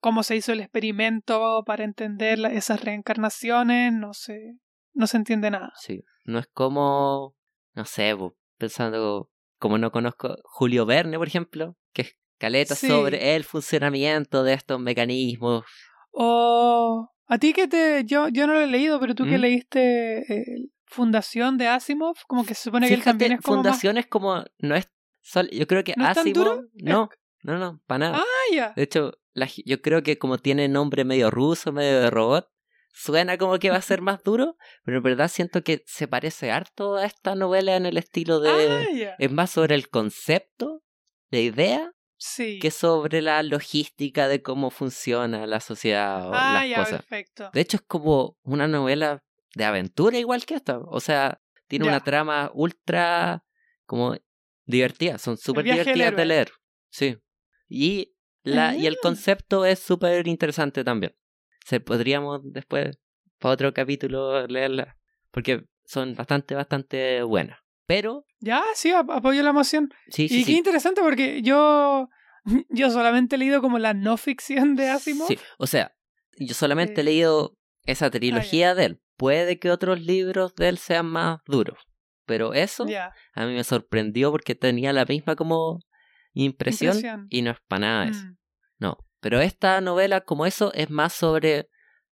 cómo se hizo el experimento para entender la- esas reencarnaciones, no sé, no se entiende nada. Sí, no es como, no sé, pensando, como no conozco Julio Verne, por ejemplo, que es caleta Sí. sobre el funcionamiento de estos mecanismos. O a ti que te yo yo no lo he leído, pero tú que leíste eh, Fundación de Asimov, como que se supone que él también es como más- Fundación es como, no es, sol- yo creo que ¿No Asimov, duro? no, no, no, para nada. Ah, ya. De hecho, la yo creo que como tiene nombre medio ruso, medio de robot, suena como que va a ser más duro, pero en verdad siento que se parece harto a esta novela en el estilo de... Ah, ya. Es más sobre el concepto, la idea, Sí. que sobre la logística de cómo funciona la sociedad o Ah, las cosas. perfecto. De hecho, es como una novela de aventura igual que esta. O sea, tiene una trama ultra como divertida. Son súper divertidas de leer. Sí. Y, la, y el Ah. concepto es súper interesante también. Se podríamos después, para otro capítulo, leerla. Porque son bastante, bastante buenas. Pero, Ya, sí, ap- apoyo la emoción. sí, y sí, qué sí. interesante porque yo yo solamente he leído como la no ficción de Asimov. Sí, o sea, yo solamente he Eh, leído esa trilogía de él. Puede que otros libros de él sean más duros. Pero eso a mí me sorprendió porque tenía la misma como impresión, Impresión. y no es para nada eso. Mm. No. Pero esta novela, como eso, es más sobre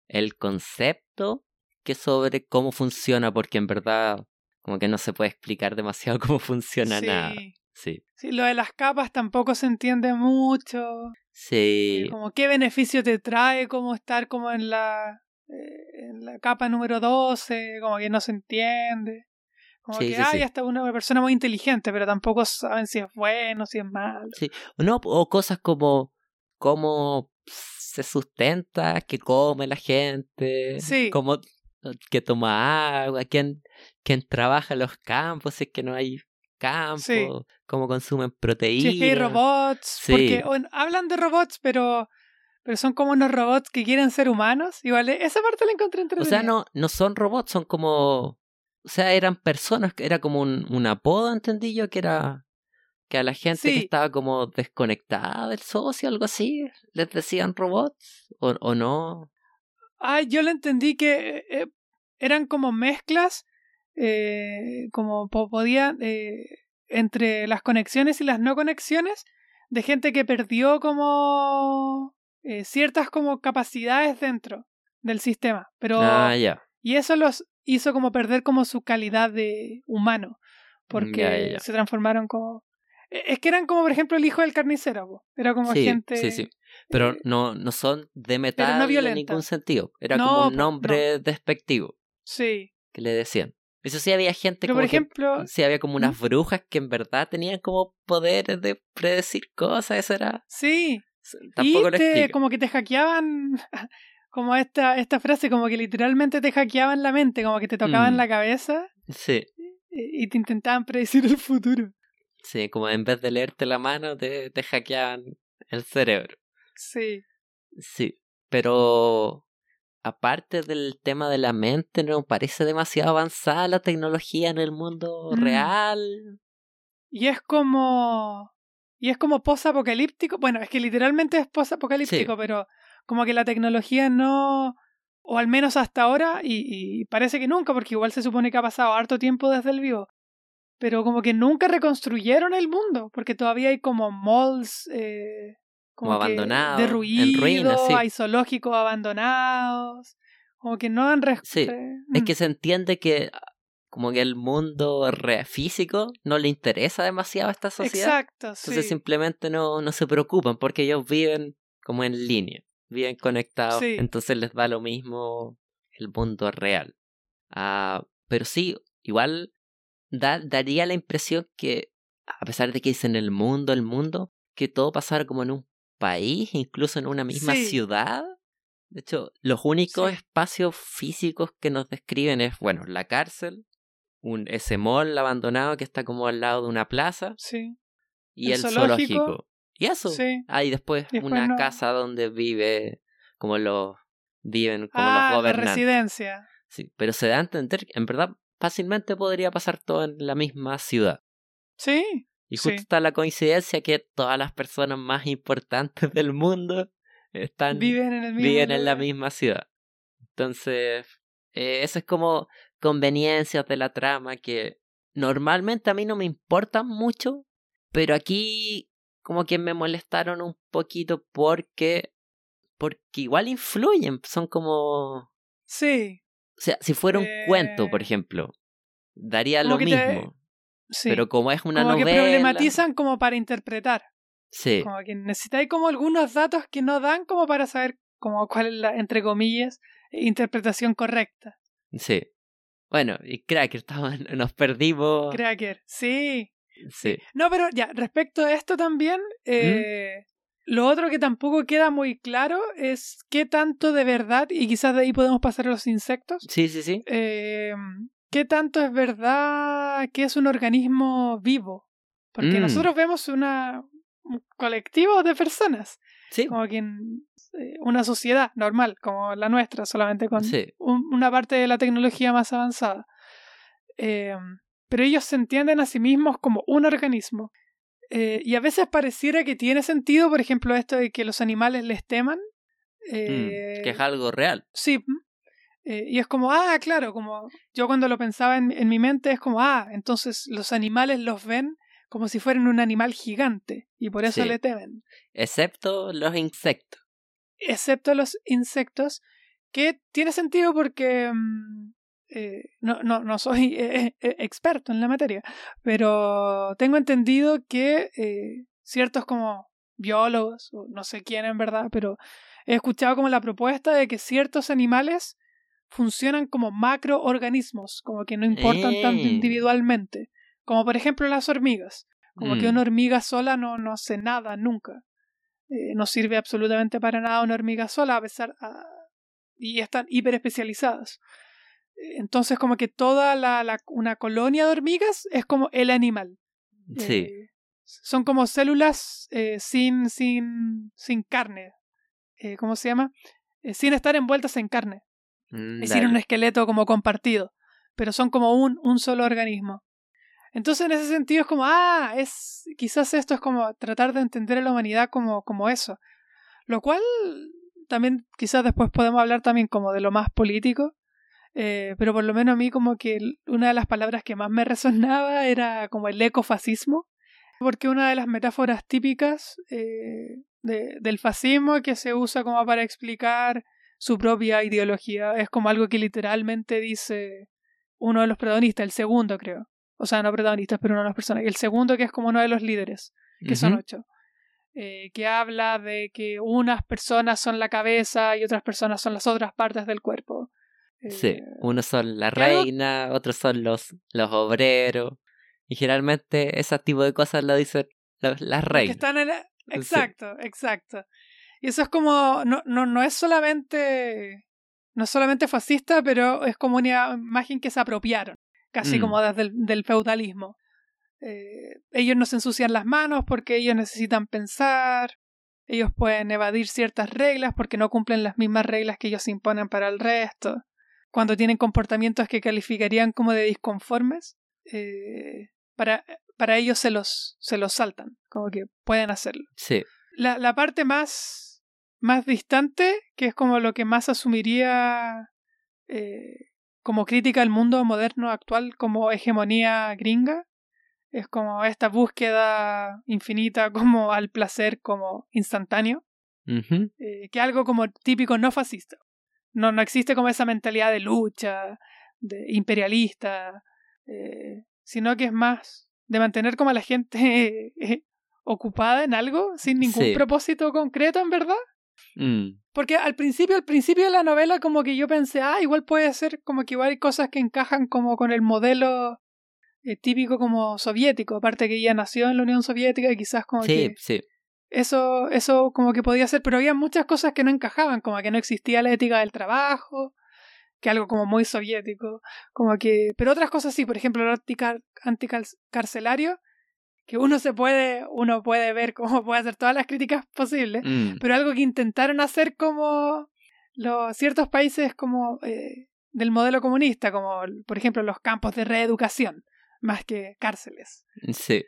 el concepto que sobre cómo funciona, porque en verdad como que no se puede explicar demasiado cómo funciona sí. nada. Sí. Sí, lo de las capas tampoco se entiende mucho. Sí. Eh, Como qué beneficio te trae como estar como en la, eh, en la capa número 12, como que no se entiende. Como Sí, que sí, hasta una persona muy inteligente, pero tampoco saben si es bueno, si es malo. Sí. O No, o cosas como cómo se sustenta, qué come la gente, Sí. cómo que toma agua, quién, quién trabaja en los campos, si es que no hay campo, Sí. cómo consumen Si proteínas. es que hay robots, porque bueno, hablan de robots, pero pero son como unos robots que quieren ser humanos. Igual eh, esa parte la encontré O entretenida. sea, no, no son robots, son como. O sea, eran personas, que era como un, un apodo, entendí yo, que era. Que a la gente que estaba como desconectada del socio, algo así, les decían robots, o, o no. Ah, yo lo entendí que eh, eh, eran como mezclas, eh, como po- podían, eh, entre las conexiones y las no conexiones, de gente que perdió como eh, ciertas como capacidades dentro del sistema. Pero, Ah, ya. Y eso los hizo como perder como su calidad de humano, porque Ya, ya, ya. se transformaron como... eh, Es que eran como, por ejemplo, el hijo del carnicero, po. era como Sí, gente... sí, sí. Pero no, no son de metal en violenta. ningún sentido. Era No, como un nombre despectivo Sí, que le decían. Eso sí, había gente pero como por que- ejemplo... Sí, había como unas brujas que en verdad tenían como poderes de predecir cosas. Eso era. Sí, Tampoco y te- como que te hackeaban, como esta, esta frase, como que literalmente te hackeaban la mente, como que te tocaban Mm. la cabeza Sí, y, y te intentaban predecir el futuro. sí, como en vez de leerte la mano, te, te hackeaban el cerebro. Sí, Sí, pero aparte del tema de la mente, no parece demasiado avanzada la tecnología en el mundo Mm. real. y es como... Y es como post-apocalíptico. Bueno, es que literalmente es post-apocalíptico, Sí. pero como que la tecnología no... O al menos hasta ahora, y, y parece que nunca, porque igual se supone que ha pasado harto tiempo desde el vivo. Pero como que nunca reconstruyeron el mundo, porque todavía hay como malls eh, Como abandonados, en derruidos, ruinas, sí. hay zoológicos abandonados, como que no han... Sí, re- Es mm, que se entiende que ah, como que el mundo re- físico no le interesa demasiado a esta sociedad. Exacto, Entonces simplemente no, no se preocupan porque ellos viven como en línea, viven conectados, Sí. entonces les da lo mismo el mundo real. Ah, pero sí, igual da, daría la impresión que, a pesar de que dicen el mundo, el mundo, que todo pasara como en un país, incluso en una misma Sí. ciudad. De hecho, los únicos Sí. espacios físicos que nos describen es, bueno, la cárcel, un ese mall abandonado que está como al lado de una plaza Sí, y El el, zoológico. zoológico. Y eso. sí. Ah, y después, una no. casa donde vive como los viven como ah, los la gobernantes. residencia. Sí, pero se da a entender que en verdad fácilmente podría pasar todo en la misma ciudad. Sí, Y justo Sí. está la coincidencia que todas las personas más importantes del mundo están viven en el mismo viven en la misma ciudad. Entonces, eh, eso es como conveniencias de la trama que normalmente a mí no me importan mucho, pero aquí como que me molestaron un poquito porque porque igual influyen, son como Sí, o sea, si fuera un cuento, por Eh, ejemplo, daría como lo te- mismo, sí. pero como es una como novela, que problematizan como para interpretar. sí, Como que necesitáis como algunos datos que no dan como para saber como cuál es la, entre comillas, interpretación correcta. sí. Bueno, y Cracker, estamos- nos perdimos. Cracker, sí. Sí. No, pero ya, respecto a esto también, ¿Mm? eh, lo otro que tampoco queda muy claro es qué tanto de verdad, y quizás de ahí podemos pasar a los insectos, Sí, sí, sí. eh, qué tanto es verdad que es un organismo vivo. Porque Mm. nosotros vemos una, un colectivo de personas, Sí. como que en eh, una sociedad normal, como la nuestra, solamente con Sí. un- una parte de la tecnología más avanzada. Eh, pero ellos se entienden a sí mismos como un organismo. Eh, y a veces pareciera que tiene sentido, por ejemplo, esto de que los animales les teman. Eh, Mm, que es algo real. Sí. mm. Eh, y es como, ah, claro, como yo cuando lo pensaba en, en mi mente es como, ah, entonces los animales los ven como si fueran un animal gigante y por eso Sí. le temen. Excepto los insectos. Excepto los insectos, que tiene sentido porque mm, eh, no, no, no soy eh, eh, experto en la materia, pero tengo entendido que eh, ciertos como biólogos, o no sé quién en verdad, pero he escuchado como la propuesta de que ciertos animales funcionan como macroorganismos, como que no importan tanto individualmente. Como por ejemplo las hormigas. Como que Mm. una hormiga sola no, no hace nada nunca. No sirve absolutamente para nada una hormiga sola, a pesar. a- y están hiper especializadas. Entonces, como que toda la, la- una colonia de hormigas es como el animal. Sí. Eh, son como células eh, sin, sin, sin carne. Eh, ¿Cómo se llama? Sin estar envueltas en carne. Mm, Es decir, un esqueleto como compartido. Pero son como un, un solo organismo. Entonces, en ese sentido, es como, ah, es. Quizás esto es como tratar de entender a la humanidad como, como eso. Lo cual también, quizás después podemos hablar también como de lo más político. Eh, pero por lo menos a mí, como que una de las palabras que más me resonaba era como el ecofascismo. Porque una de las metáforas típicas eh, de- del fascismo que se usa como para explicar su propia ideología es como algo que literalmente dice uno de los protagonistas, el segundo creo. O sea, no protagonistas, pero uno de los personajes. El segundo que es como uno de los líderes, que son ocho. eh, que habla de que unas personas son la cabeza y otras personas son las otras partes del cuerpo. Sí, Eh, unos son la reina, otros son los, los obreros. Y generalmente ese tipo de cosas lo dicen las reinas. están en la- Exacto, exacto. Y eso es como, no, no, no es solamente, no es solamente fascista, pero es como una imagen que se apropiaron, casi Mm. como desde el del feudalismo. Eh, ellos no se ensucian las manos porque ellos necesitan pensar, ellos pueden evadir ciertas reglas porque no cumplen las mismas reglas que ellos imponen para el resto. Cuando tienen comportamientos que calificarían como de disconformes, eh, para, para ellos se los, se los saltan, como que pueden hacerlo. Sí, La, la parte más, más distante, que es como lo que más asumiría eh, como crítica al mundo moderno actual como hegemonía gringa, es como esta búsqueda infinita como al placer como instantáneo, ujú, eh, que algo como típico no fascista. No, no existe como esa mentalidad de lucha, de imperialista, eh, sino que es más de mantener como a la gente eh, ocupada en algo sin ningún Sí. propósito concreto, en verdad. mm, Porque al principio, al principio de la novela, como que yo pensé, ah, igual puede ser como que igual hay cosas que encajan como con el modelo eh, típico como soviético, aparte que ella nació en la Unión Soviética y quizás como sí, que sí, eso, eso como que podía ser, pero había muchas cosas que no encajaban, como que no existía la ética del trabajo, que algo como muy soviético, como que, pero otras cosas sí, por ejemplo, el anticar- anticarcelario, que uno se puede, uno puede ver cómo puede hacer todas las críticas posibles, mm, pero algo que intentaron hacer como los ciertos países como eh, del modelo comunista, como por ejemplo los campos de reeducación, más que cárceles. sí.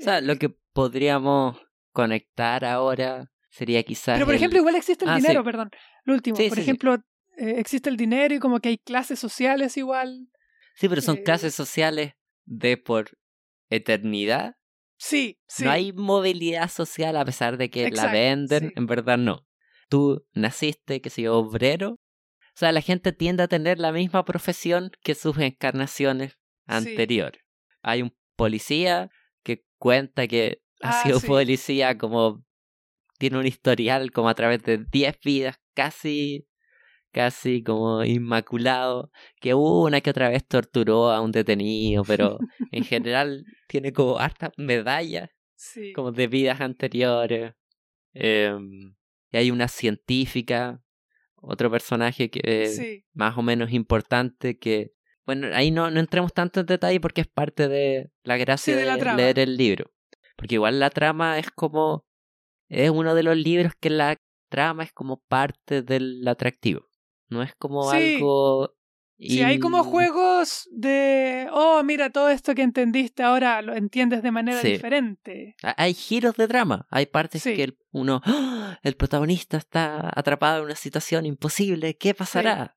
O sea, lo que podríamos conectar ahora sería quizás. Pero por el- ejemplo, igual existe el Ah, dinero, sí. perdón. Lo último, Sí, por sí, ejemplo, eh, existe el dinero y como que hay clases sociales igual. Sí, pero son eh, clases sociales de por eternidad. Sí, sí. No hay movilidad social a pesar de que la venden, en verdad no. Tú naciste, que sé yo, obrero. O sea, la gente tiende a tener la misma profesión que sus encarnaciones anteriores. Hay un policía que cuenta que ha Ah, sido sí. policía como tiene un historial como a través de 10 vidas casi casi como inmaculado, que una que otra vez torturó a un detenido, pero en general tiene como hartas medallas Sí. como de vidas anteriores. Em, y hay una científica, otro personaje que es sí. más o menos importante que... Bueno, ahí no, no entremos tanto en detalle porque es parte de la gracia Sí, de leer el libro. Porque igual la trama es como... Es uno de los libros que la trama es como parte del atractivo. No es como Sí. algo... Sí, hay como juegos de, oh, mira, todo esto que entendiste ahora lo entiendes de manera Sí. diferente. Ha- Hay giros de drama, hay partes Sí. que el, uno, ¡Ah! el protagonista está atrapado en una situación imposible, ¿qué pasará?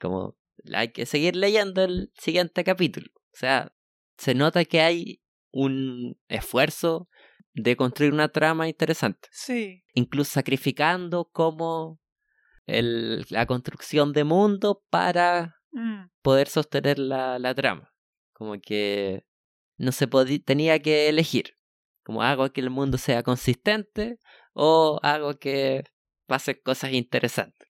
Como hay que seguir leyendo el siguiente capítulo. O sea, se nota que hay un esfuerzo de construir una trama interesante, Sí, incluso sacrificando como el, la construcción de mundo para mm, poder sostener la, la trama. Como que no se podía, tenía que elegir. Como hago que el mundo sea consistente o hago que pasen cosas interesantes.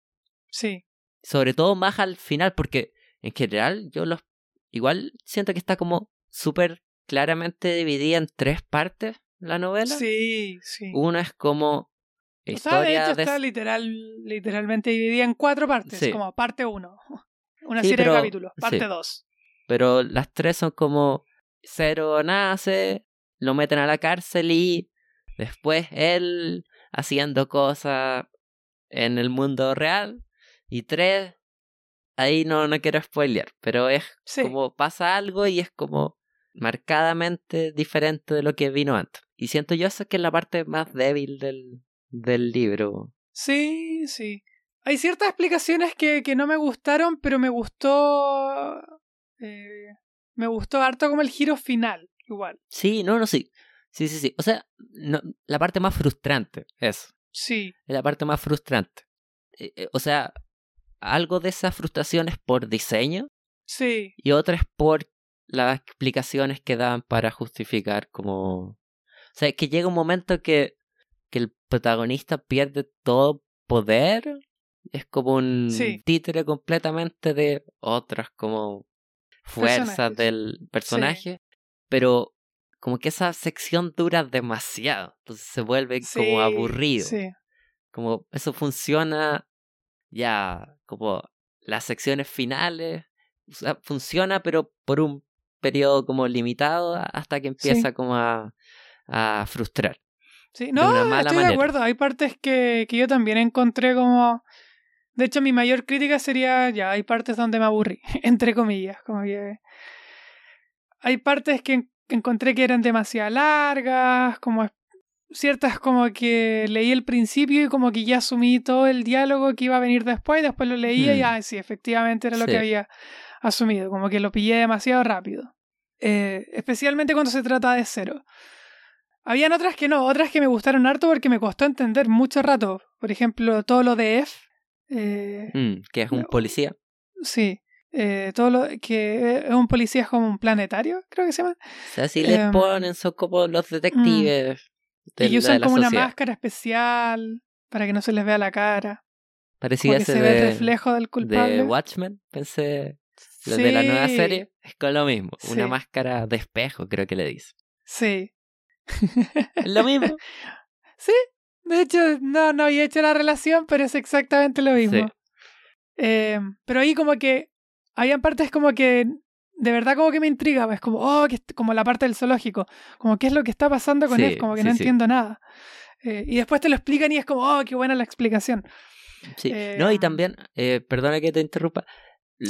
sí. Sobre todo más al final, porque en general yo los igual siento que está como súper claramente dividida en tres partes la novela. Sí, sí. Una es como O sea, de historia hecho de- está literal, literalmente dividida en cuatro partes, Sí. como parte uno. Una Sí, serie pero- de capítulos, parte sí. dos. pero las tres son como Cero nace, lo meten a la cárcel y después él haciendo cosas en el mundo real y tres ahí no, no quiero spoilear, pero es como pasa algo y es como marcadamente diferente de lo que vino antes. Y siento yo eso que es la parte más débil del, del libro. Sí, sí. Hay ciertas explicaciones que, que no me gustaron, pero me gustó. eh, me gustó harto como el giro final, igual. Sí, no, no, sí. Sí, sí, sí. O sea, no, la parte más frustrante, eso. Sí, Es la parte más frustrante. Eh, eh, o sea, algo de esa frustración es por diseño sí, y otra es por las explicaciones que dan para justificar como... O sea, es que llega un momento que, que el protagonista pierde todo poder. Es como un Sí. títere completamente de otras como fuerzas Personajes. del personaje. Pero como que esa sección dura demasiado. Entonces se vuelve sí. como aburrido. Sí, Como eso funciona ya como las secciones finales. O sea, funciona pero por un periodo como limitado hasta que empieza como a, a frustrar. sí. De No, una mala estoy de manera. acuerdo. Hay partes que, que yo también encontré como. De hecho, mi mayor crítica sería, ya, hay partes donde me aburrí, entre comillas, como que... Hay partes que en- encontré que eran demasiado largas, como ciertas como que leí el principio y como que ya asumí todo el diálogo que iba a venir después, después lo leía y, ah, sí, efectivamente era lo Sí. que había asumido, como que lo pillé demasiado rápido. Eh, especialmente cuando se trata de cero. Habían otras que no, otras que me gustaron harto porque me costó entender mucho rato. Por ejemplo, todo lo de F. eh, Mm, que es un policía. sí. eh, todo lo que es un policía es como un planetario, creo que se llama. O sea, si les Em, ponen, son como los detectives. de y usan de la como una máscara especial para que no se les vea la cara. Parecía que ese se ve el de, reflejo del de culpable. Watchmen, pensé. Lo de la nueva serie es con lo mismo. Una máscara de espejo, creo que le dice. Sí. Es lo mismo. Sí, de hecho, no, no había hecho la relación, pero es exactamente lo mismo. Sí. Eh, pero ahí como que habían partes como que de verdad como que me intrigaba. Es como, oh, que como la parte del zoológico. Como qué es lo que está pasando con él, como que no entiendo nada. Eh, y después te lo explican y es como, oh, qué buena la explicación. Sí. Eh, no, y también, eh, perdona que te interrumpa,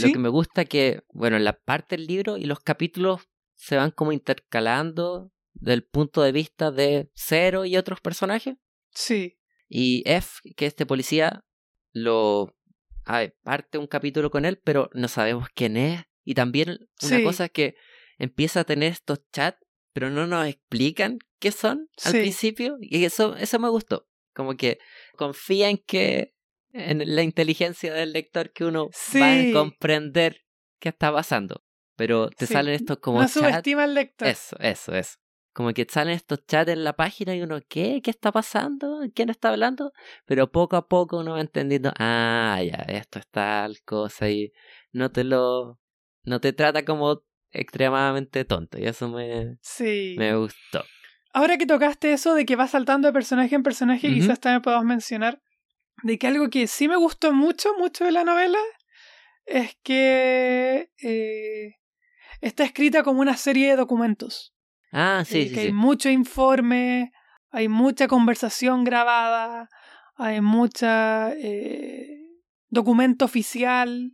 lo ¿Sí? que me gusta que, bueno, la parte del libro y los capítulos se van como intercalando del punto de vista de Zero y otros personajes. Sí, Y F, que este policía, lo... A ver, parte un capítulo con él, pero no sabemos quién es. Y también una Sí. cosa es que empieza a tener estos chats, pero no nos explican qué son al Sí. principio. Y eso, eso me gustó. Como que confía en que en la inteligencia del lector que uno va a comprender qué está pasando. Pero te Sí. salen estos como no chats. subestima al lector. Eso, eso, eso. Como que salen estos chats en la página y uno, ¿qué? ¿Qué está pasando? ¿Quién está hablando? Pero poco a poco uno va entendiendo, ah, ya, esto es tal cosa y no te lo... no te trata como extremadamente tonto y eso me, Sí. me gustó. Ahora que tocaste eso de que va saltando de personaje en personaje, quizás también podamos mencionar de que algo que sí me gustó mucho, mucho de la novela, es que eh, está escrita como una serie de documentos. Ah, sí, Eh, sí, que sí. hay mucho informe, hay mucha conversación grabada, hay mucha eh, documento oficial,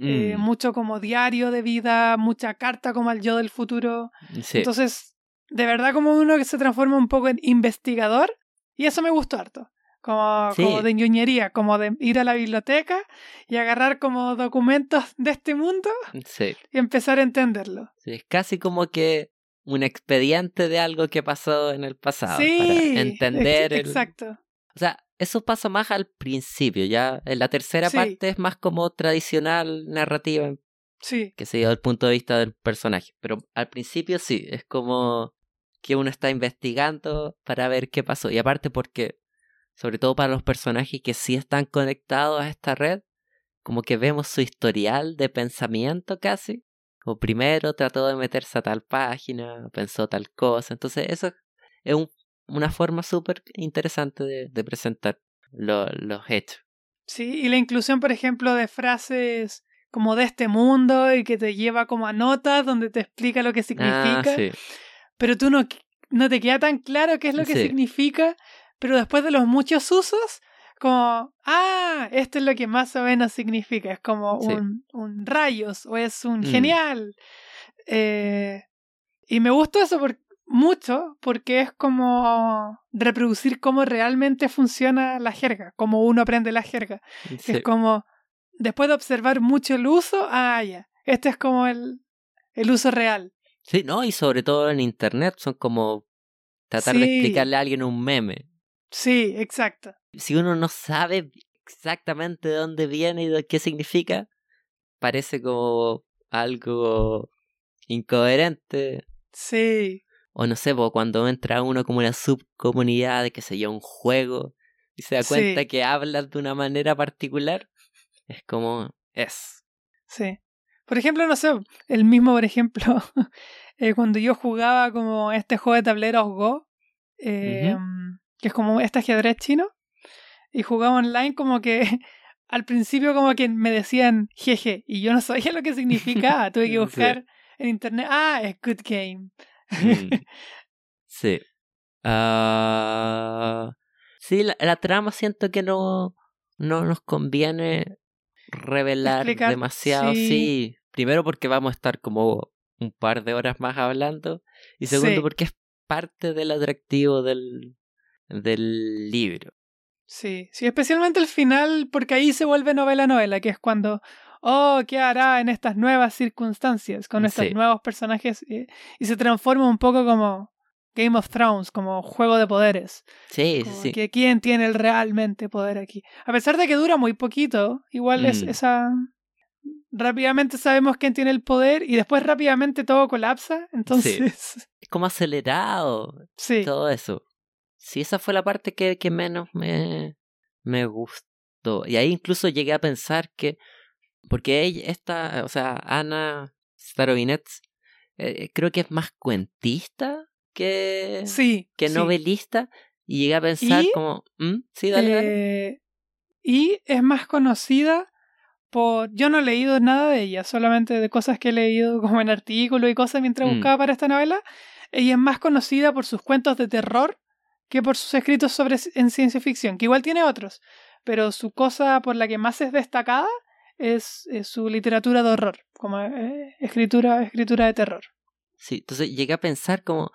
Mm, mucho como diario de vida, mucha carta como al yo del futuro. sí. Entonces, de verdad como uno que se transforma un poco en investigador y eso me gustó harto. Como, Sí. como de ñoñería, como de ir a la biblioteca y agarrar como documentos de este mundo sí, y empezar a entenderlo. sí, Es casi como que un expediente de algo que pasó en el pasado. sí, Para entender ex- el, exacto. O sea, eso pasa más al principio, ya en la tercera Sí. parte es más como tradicional narrativa, Sí, que se dio el punto de vista del personaje, pero al principio sí, es como que uno está investigando para ver qué pasó, y aparte porque, sobre todo para los personajes que sí están conectados a esta red, como que vemos su historial de pensamiento casi. Como primero trató de meterse a tal página, pensó tal cosa. Entonces eso es una forma súper interesante de, presentar los hechos. Sí, y la inclusión, por ejemplo, de frases como de este mundo y que te lleva como a notas donde te explica lo que significa. Ah, sí. Pero tú no, no te queda tan claro qué es lo que significa, pero después de los muchos usos, como, ah, esto es lo que más o menos significa. Es como un, un, rayos o es un mm. genial. Eh, y me gusta eso por, mucho porque es como reproducir cómo realmente funciona la jerga, cómo uno aprende la jerga. Es como, después de observar mucho el uso, ah, ya, este es como el, el uso real. Sí, ¿no? Y sobre todo en Internet son como tratar de explicarle a alguien un meme. Sí, exacto. Si uno no sabe exactamente de dónde viene y de qué significa, parece como algo incoherente. Sí. O no sé, cuando entra uno como una subcomunidad de que se yo, un juego y se da cuenta que hablas de una manera particular, es como es. Sí. Por ejemplo, no sé, el mismo, por ejemplo, eh, cuando yo jugaba como este juego de tableros Go, eh, que es como este ajedrez chino, y jugaba online como que al principio como que me decían jeje, y yo no sabía lo que significaba, tuve que buscar en internet, ah, es good game. Mm. sí. Uh, sí, la, la, trama siento que no, no nos conviene revelar demasiado, sí. Primero porque vamos a estar como un par de horas más hablando. Y segundo porque es parte del atractivo del, del libro. Sí, sí, especialmente el final, porque ahí se vuelve novela novela, que es cuando, oh, ¿qué hará en estas nuevas circunstancias con estos nuevos personajes? y se transforma un poco como Game of Thrones, como juego de poderes. Sí, sí. Que quién tiene realmente poder aquí. A pesar de que dura muy poquito, igual es mm. esa. Rápidamente sabemos quién tiene el poder y después rápidamente todo colapsa. Entonces. Es como acelerado. Sí. Todo eso. Sí, esa fue la parte que, que menos me, me gustó. Y ahí incluso llegué a pensar que. Porque ella, esta, o sea, Ana Starovinets, eh, creo que es más cuentista que, sí, que novelista. Y llegué a pensar como, ¿Mm? sí, dale, eh, y es más conocida por... Yo no he leído nada de ella, solamente de cosas que he leído como en artículos y cosas mientras mm. buscaba para esta novela. Ella es más conocida por sus cuentos de terror que por sus escritos sobre en ciencia ficción, que igual tiene otros, pero su cosa por la que más es destacada es, su literatura de horror, como eh, escritura, escritura de terror. Sí, entonces llegué a pensar como,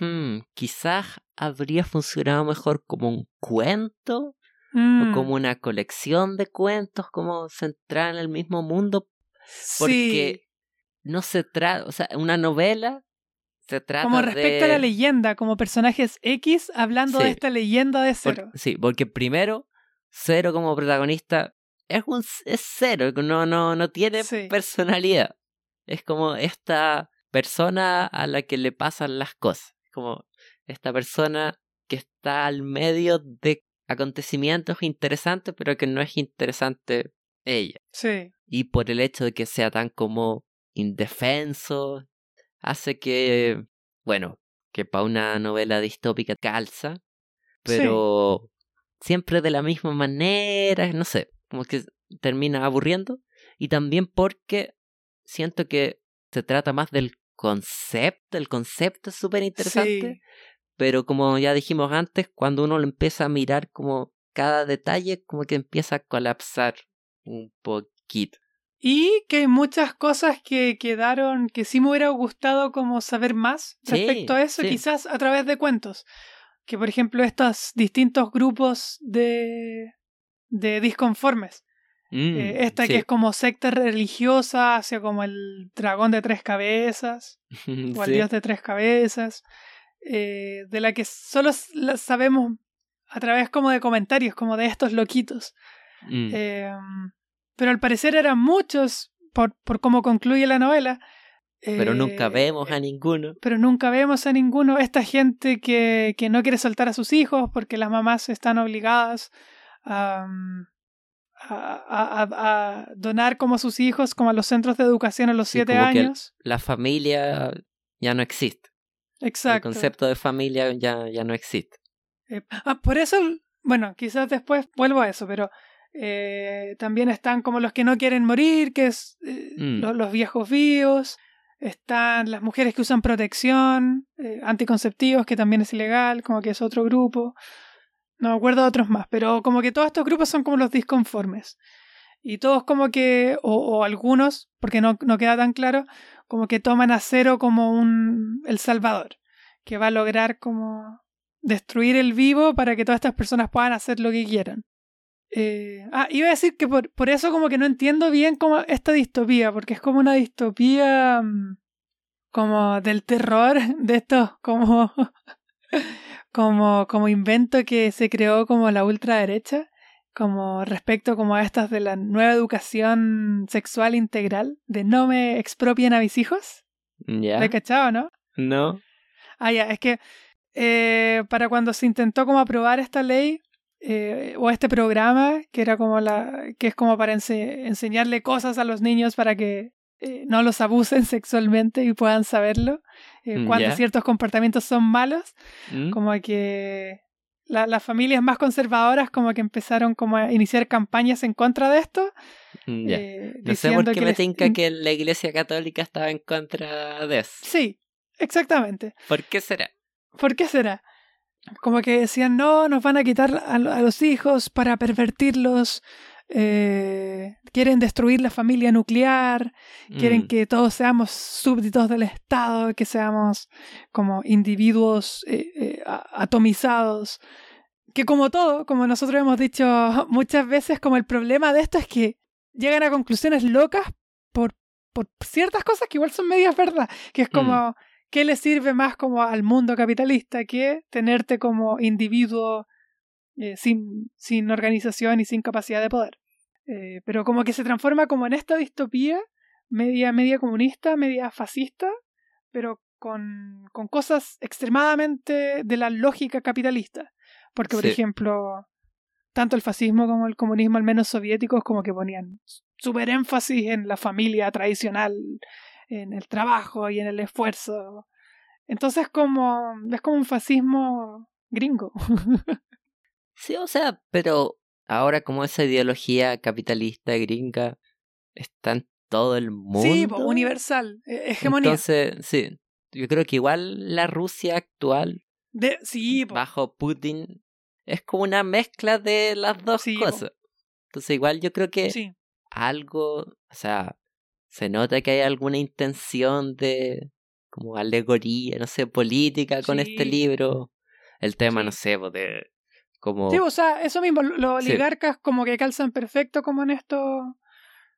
hmm, quizás habría funcionado mejor como un cuento o mm. como una colección de cuentos, como centrada en el mismo mundo, porque no se trata, o sea, una novela se trata como respecto a la leyenda, como personajes X hablando de esta leyenda de Cero. sí, porque primero Cero como protagonista es un es Cero, no no no tiene personalidad. Es como esta persona a la que le pasan las cosas como esta persona que está al medio de acontecimientos interesantes, pero que no es interesante ella. Sí. Y por el hecho de que sea tan como indefenso, hace que, bueno, que para una novela distópica calza, pero siempre de la misma manera, no sé, como que termina aburriendo. Y también porque siento que se trata más del concepto, el concepto es súper interesante, pero como ya dijimos antes, cuando uno lo empieza a mirar como cada detalle, como que empieza a colapsar un poquito. Y que hay muchas cosas que quedaron, que sí me hubiera gustado como saber más respecto a eso, quizás a través de cuentos. Que por ejemplo estos distintos grupos de, de disconformes Mm, eh, esta que es como secta religiosa, hacia como el dragón de tres cabezas, o el dios de tres cabezas, eh, de la que solo sabemos a través como de comentarios, como de estos loquitos. Mm. Em, pero al parecer eran muchos, por, por cómo concluye la novela. Pero nunca eh, vemos a ninguno. Pero nunca vemos a ninguno. Esta gente que, que no quiere soltar a sus hijos porque las mamás están obligadas a a, a, donar como a sus hijos como a los centros de educación a los siete años. la familia ya no existe. Exacto. El concepto de familia ya, ya no existe. Eh, ah, por eso, bueno, quizás después vuelvo a eso, pero eh, también están como los que no quieren morir, que es eh, mm. los, viejos vivos. Están las mujeres que usan protección, anticonceptivos, que también es ilegal, como que es otro grupo. No me acuerdo de otros más, pero como que todos estos grupos son como los disconformes. Y todos como que, o, algunos, porque no, no, queda tan claro, como que toman a cero como un El Salvador, que va a lograr como destruir el vivo para que todas estas personas puedan hacer lo que quieran. Eh, ah, iba a decir que por, por, eso como que no entiendo bien como esta distopía, porque es como una distopía mm, como del terror, de estos como como, como invento que se creó como la ultraderecha, como respecto como a estas de la nueva educación sexual integral, de no me expropien a mis hijos. Ya. ¿Lo cachado, no? No. Ah, ya, es que eh, para cuando se intentó como aprobar esta ley eh, o este programa, que era como la, que es como para enseñarle cosas a los niños para que eh, no los abusen sexualmente y puedan saberlo, eh, mm, cuando ciertos comportamientos son malos, mm. como que las familias más conservadoras como que empezaron como a iniciar campañas en contra de esto. Mm, eh, no sé por qué me tinca que la iglesia católica estaba en contra de eso. Sí, exactamente. ¿Por qué será? ¿Por qué será? Como que decían, no, nos van a quitar a los hijos para pervertirlos, eh, quieren destruir la familia nuclear, quieren mm. que todos seamos súbditos del Estado, que seamos como individuos eh, eh, atomizados. Que como todo, como nosotros hemos dicho muchas veces, como el problema de esto es que llegan a conclusiones locas por, por ciertas cosas que igual son medias verdad, que es como, mm. ¿Qué le sirve más como al mundo capitalista que tenerte como individuo eh, sin, sin organización y sin capacidad de poder. Eh, pero como que se transforma como en esta distopía, media, media comunista, media fascista, pero con, con cosas extremadamente de la lógica capitalista. Porque, por ejemplo, tanto el fascismo como el comunismo, al menos soviéticos, como que ponían súper énfasis en la familia tradicional, en el trabajo y en el esfuerzo. Entonces como es como un fascismo gringo. Sí, o sea, pero ahora como esa ideología capitalista gringa está en todo el mundo. Sí, universal, e, hegemonía. Entonces, sí, yo creo que igual la Rusia actual, de, sí, bajo Putin, es como una mezcla de las dos cosas. Entonces igual yo creo que algo, o sea, se nota que hay alguna intención de como alegoría, no sé, política con este libro. El tema, no sé, pues, de Sí, o sea, eso mismo, los oligarcas como que calzan perfecto como en esto,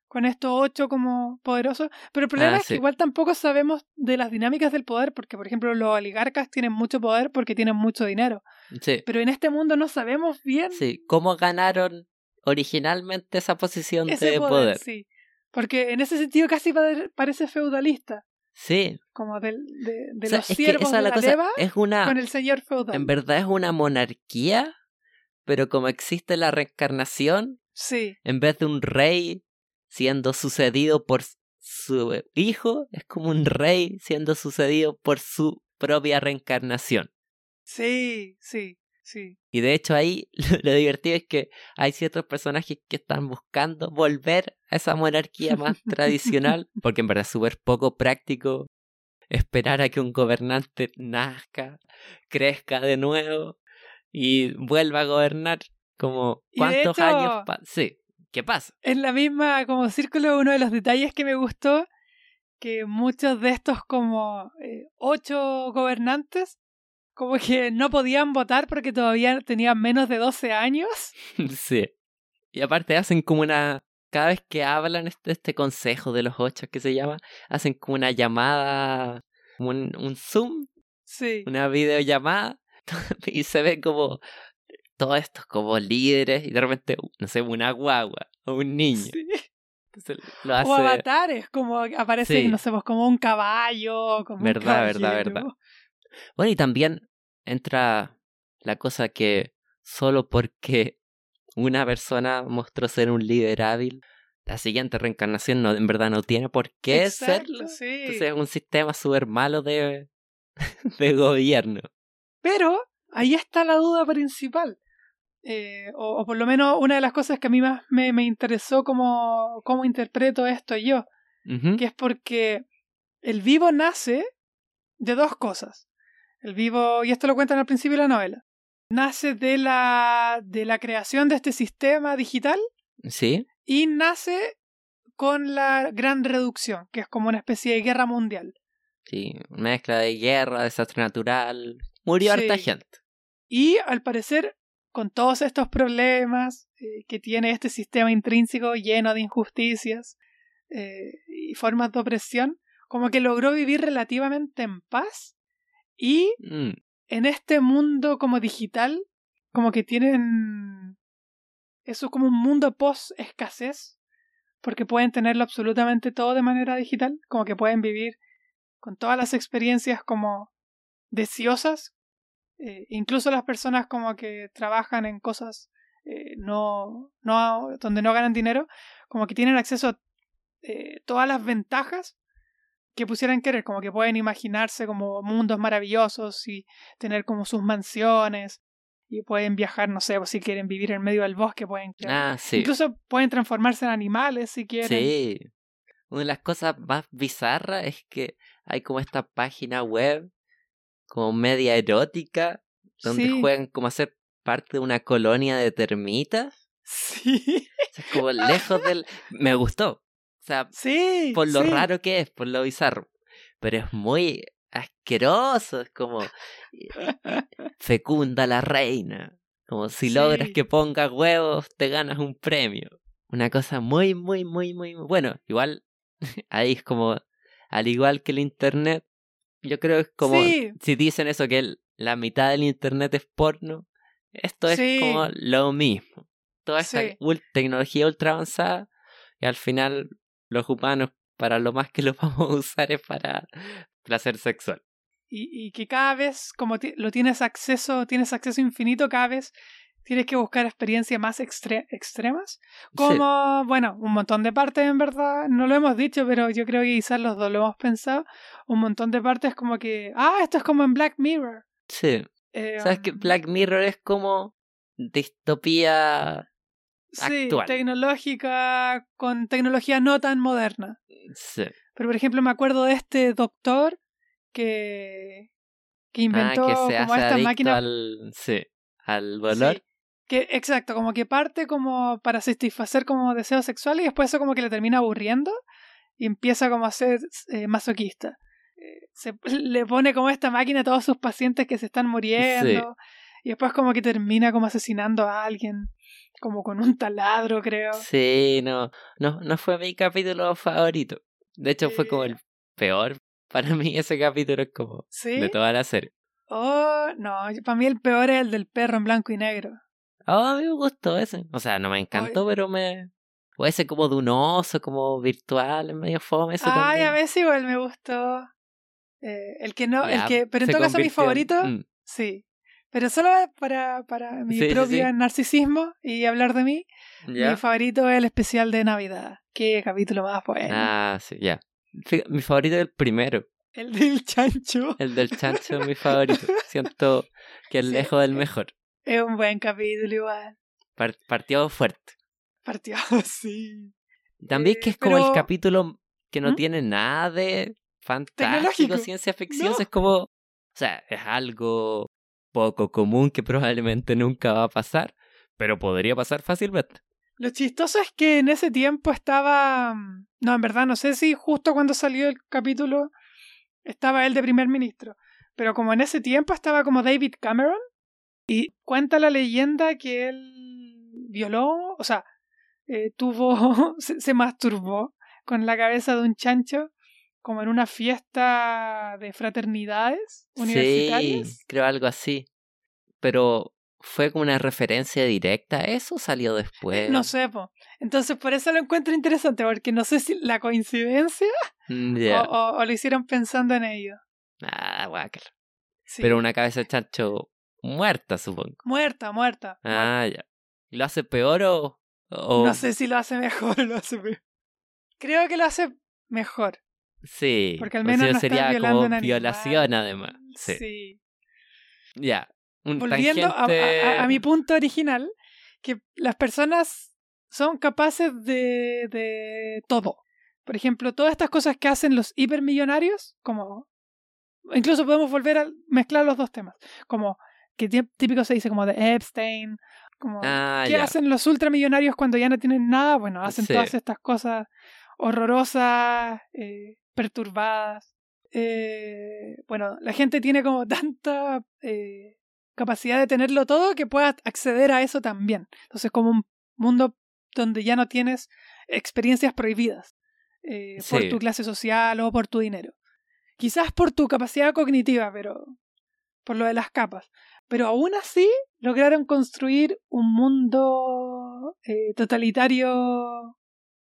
con estos ocho como poderosos, pero el problema ah, es que igual tampoco sabemos de las dinámicas del poder, porque por ejemplo los oligarcas tienen mucho poder porque tienen mucho dinero. Sí. Pero en este mundo no sabemos bien. Sí, cómo ganaron originalmente esa posición de poder, Sí, porque en ese sentido casi parece feudalista. Sí. Como de, de los siervos de la, leva es una, con el señor feudal. En verdad es una monarquía pero como existe la reencarnación, sí. en vez de un rey siendo sucedido por su hijo, es como un rey siendo sucedido por su propia reencarnación. Sí, sí, sí. Y de hecho ahí lo, divertido es que hay ciertos personajes que están buscando volver a esa monarquía más tradicional, porque en verdad es súper poco práctico esperar a que un gobernante nazca, crezca de nuevo y vuelva a gobernar como cuántos años sí qué pasa en la misma como círculo uno de los detalles que me gustó que muchos de estos como eh, ocho gobernantes como que no podían votar porque todavía tenían menos de 12 años. Sí. Y aparte hacen como una cada vez que hablan este, este consejo de los ocho que se llama hacen como una llamada como un, un zoom sí. una videollamada y se ve como todos estos como líderes y de repente, no sé, una guagua o un niño. O avatares, como aparece no sé, pues, como un caballo, como Verdad, verdad, verdad. Bueno, y también entra la cosa que solo porque una persona mostró ser un líder hábil, la siguiente reencarnación no, en verdad no tiene por qué Exacto, serlo. sí. Entonces es un sistema súper malo de, de gobierno. Pero ahí está la duda principal. Eh, o, o por lo menos una de las cosas que a mí más me, me interesó como cómo interpreto esto yo, que es porque el vivo nace de dos cosas. El vivo, y esto lo cuentan al principio de la novela, nace de la, de la creación de este sistema digital Sí, y nace con la gran reducción, que es como una especie de guerra mundial. sí, mezcla de guerra, desastre natural. Murió harta Sí. gente. Y al parecer, con todos estos problemas eh, que tiene este sistema intrínseco lleno de injusticias eh, y formas de opresión, como que logró vivir relativamente en paz y Mm, en este mundo como digital, como que tienen eso como un mundo post escasez, porque pueden tenerlo absolutamente todo de manera digital, como que pueden vivir con todas las experiencias como deseosas, eh, incluso las personas como que trabajan en cosas eh, no, no donde no ganan dinero, como que tienen acceso a eh, todas las ventajas que pusieran querer, como que pueden imaginarse como mundos maravillosos y tener como sus mansiones y pueden viajar, no sé, o si quieren vivir en medio del bosque, pueden Ah, sí. incluso pueden transformarse en animales si quieren. Sí. Una de las cosas más bizarras es que hay como esta página web, como media erótica, donde Sí. juegan como a ser parte de una colonia de termitas. Sí, O sea, es como lejos del... Me gustó. O sea, sí. por lo sí. raro que es, por lo bizarro. Pero es muy asqueroso, es como fecunda la reina. Como si Sí. logras que pongas huevos, te ganas un premio. Una cosa muy, muy, muy, muy... Bueno, igual ahí es como, al igual que el Internet, yo creo que es como, Sí. si dicen eso que el- la mitad del Internet es porno, esto es Sí. como lo mismo. Toda ul- tecnología ultra avanzada y al final los humanos para lo más que lo vamos a usar es para placer sexual. y, y que cada vez, como lo tienes acceso, tienes acceso infinito, cada vez tienes que buscar experiencias más extre- extremas. Como, bueno, un montón de partes en verdad, no lo hemos dicho, pero yo creo que quizás los dos lo hemos pensado. Un montón de partes como que, ah, esto es como en Black Mirror. Sí. Eh, ¿Sabes que um, Black Mirror es como distopía? Sí, actual. tecnológica, con tecnología no tan moderna. Sí. Pero por ejemplo me acuerdo de este doctor que, que inventó ah, que se como hace esta máquina al, sí, al dolor. Sí, que, exacto, como que parte como para satisfacer como deseos sexuales y después eso como que le termina aburriendo y empieza como a ser eh, masoquista. Eh, se, le pone como esta máquina a todos sus pacientes que se están muriendo y después como que termina como asesinando a alguien, como con un taladro creo. Sí, no, no, no fue mi capítulo favorito. De hecho, fue como Eh. el peor. Para mí ese capítulo es como ¿Sí? de toda la serie. Oh, no, para mí el peor es el del perro en blanco y negro. Oh, a mí me gustó ese. O sea, no me encantó, pero me... O ese como de un oso, como virtual, en medio fome, ese Ay, también. a veces igual me gustó. Eh, el que no, Ya, el que, pero en todo caso mi en- favorito, Mm, sí. Pero solo para, para mi Sí, sí, propio sí. narcisismo y hablar de mí, mi favorito es el especial de Navidad. Qué capítulo más bueno. Ah, sí, ya. Fí- Mi favorito es el primero. El del chancho. El del chancho es mi favorito. Siento que es Sí. lejos del mejor. Es un buen capítulo igual. Par- partió fuerte. Partió así. También Eh, que es como el capítulo que no ¿Mm? tiene nada de fantástico, Tecnológico. ciencia ficción. No. Es como, o sea, es algo poco común que probablemente nunca va a pasar, pero podría pasar fácilmente. Lo chistoso es que en ese tiempo estaba. mm, No, en verdad, no sé si justo cuando salió el capítulo estaba él de primer ministro. Pero como en ese tiempo estaba como David Cameron. Y cuenta la leyenda que él violó, o sea, eh, tuvo. se, se masturbó con la cabeza de un chancho, como en una fiesta de fraternidades universitarias. Sí, creo algo así. Pero fue como una referencia directa a eso o salió después. No sé, po. Entonces por eso lo encuentro interesante, porque no sé si la coincidencia Mm, o, o- o lo hicieron pensando en ello. Ah, guácala. Sí. Pero una cabeza de chancho muerta, supongo. Muerta, muerta. Ah, ya. ¿Lo hace peor o...? o... No sé si lo hace mejor o lo hace peor. Creo que lo hace mejor. Sí. Porque al o menos sea, no sería como violación además. Sí. Sí. Ya. Volviendo a- tangente- a, a- a mi punto original, que las personas son capaces de, de todo. Por ejemplo, todas estas cosas que hacen los hipermillonarios, como... Incluso podemos volver a mezclar los dos temas. Como que tí- típico se dice como de Epstein, como... Ah, ¿Qué hacen los ultramillonarios cuando ya no tienen nada? Bueno, hacen Sí. todas estas cosas horrorosas, eh, perturbadas. Eh, bueno, la gente tiene como tanta eh, capacidad de tenerlo todo que pueda acceder a eso también. Entonces, como un mundo donde ya no tienes experiencias prohibidas eh, por tu clase social o por tu dinero. Quizás por tu capacidad cognitiva, pero por lo de las capas. Pero aún así lograron construir un mundo eh, totalitario,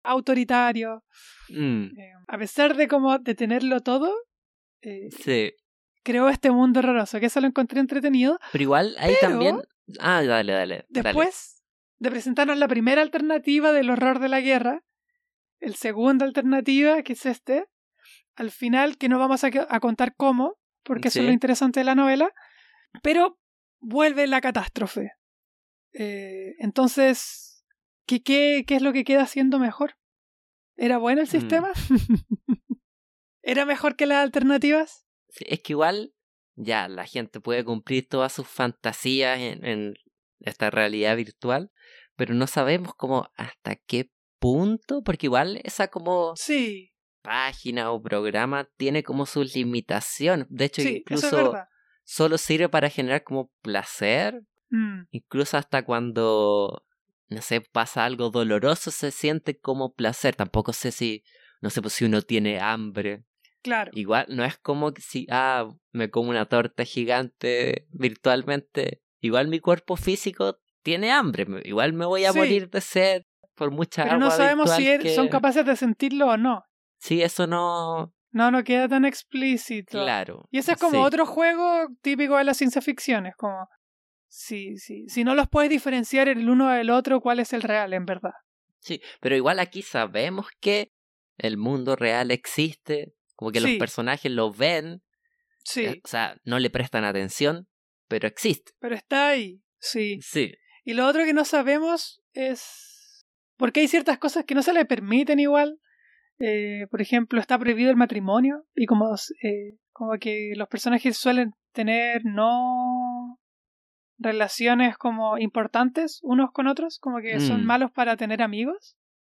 autoritario. Mm, Eh, a pesar de como de tenerlo todo, eh, sí. creó este mundo horroroso, que eso lo encontré entretenido. Pero igual ahí Pero- también... Ah, dale, dale. dale. Después de presentarnos la primera alternativa del horror de la guerra, el segunda alternativa, que es este, al final, que no vamos a, contar cómo, porque eso es lo interesante de la novela, pero vuelve la catástrofe. Eh, entonces, ¿qué, qué, ¿qué es lo que queda siendo mejor? ¿Era bueno el Mm. sistema? ¿Era mejor que las alternativas? Sí, es que igual ya la gente puede cumplir todas sus fantasías en, en esta realidad virtual, pero no sabemos como hasta qué punto, porque igual esa como Sí, página o programa tiene como sus limitaciones. De hecho, sí, eso es incluso solo sirve para generar como placer, Mm, incluso hasta cuando, no sé, pasa algo doloroso se siente como placer. Tampoco sé si, no sé, pues si uno tiene hambre. claro. Igual no es como si, ah, me como una torta gigante virtualmente. Igual mi cuerpo físico tiene hambre. Igual me voy a Sí. morir de sed por mucha Pero agua no sabemos si son capaces de sentirlo o no. Sí, eso no... No, no queda tan explícito. Claro. Y ese es como sí. otro juego típico de la ciencia ficción. Es como. Si, si, si no los puedes diferenciar el uno del otro, ¿cuál es el real en verdad? Sí, pero igual aquí sabemos que el mundo real existe, como que Sí. los personajes lo ven, Sí, eh, o sea, no le prestan atención, pero existe. pero está ahí. Sí. Sí, Y lo otro que no sabemos es. Porque hay ciertas cosas que no se le permiten igual. Eh, por ejemplo, está prohibido el matrimonio. Y como, eh, como que los personajes suelen tener no relaciones como importantes unos con otros, como que son Mm. malos para tener amigos.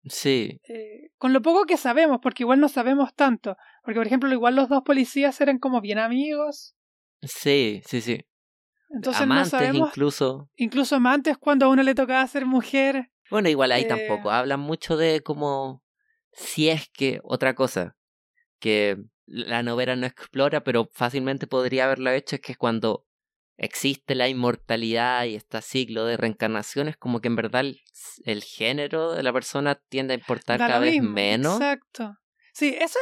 sí, Eh, con lo poco que sabemos, porque igual no sabemos tanto. Porque, por ejemplo, igual los dos policías eran como bien amigos. sí, sí, sí. Entonces Amantes no sabemos, incluso. incluso amantes cuando a uno le tocaba ser mujer. Bueno, igual ahí Eh, tampoco hablan mucho de como si es que otra cosa que la novela no explora, pero fácilmente podría haberlo hecho, es que cuando existe la inmortalidad y este ciclo de reencarnaciones, como que en verdad el, el género de la persona tiende a importar Da cada vez mismo, menos. Exacto. Sí, eso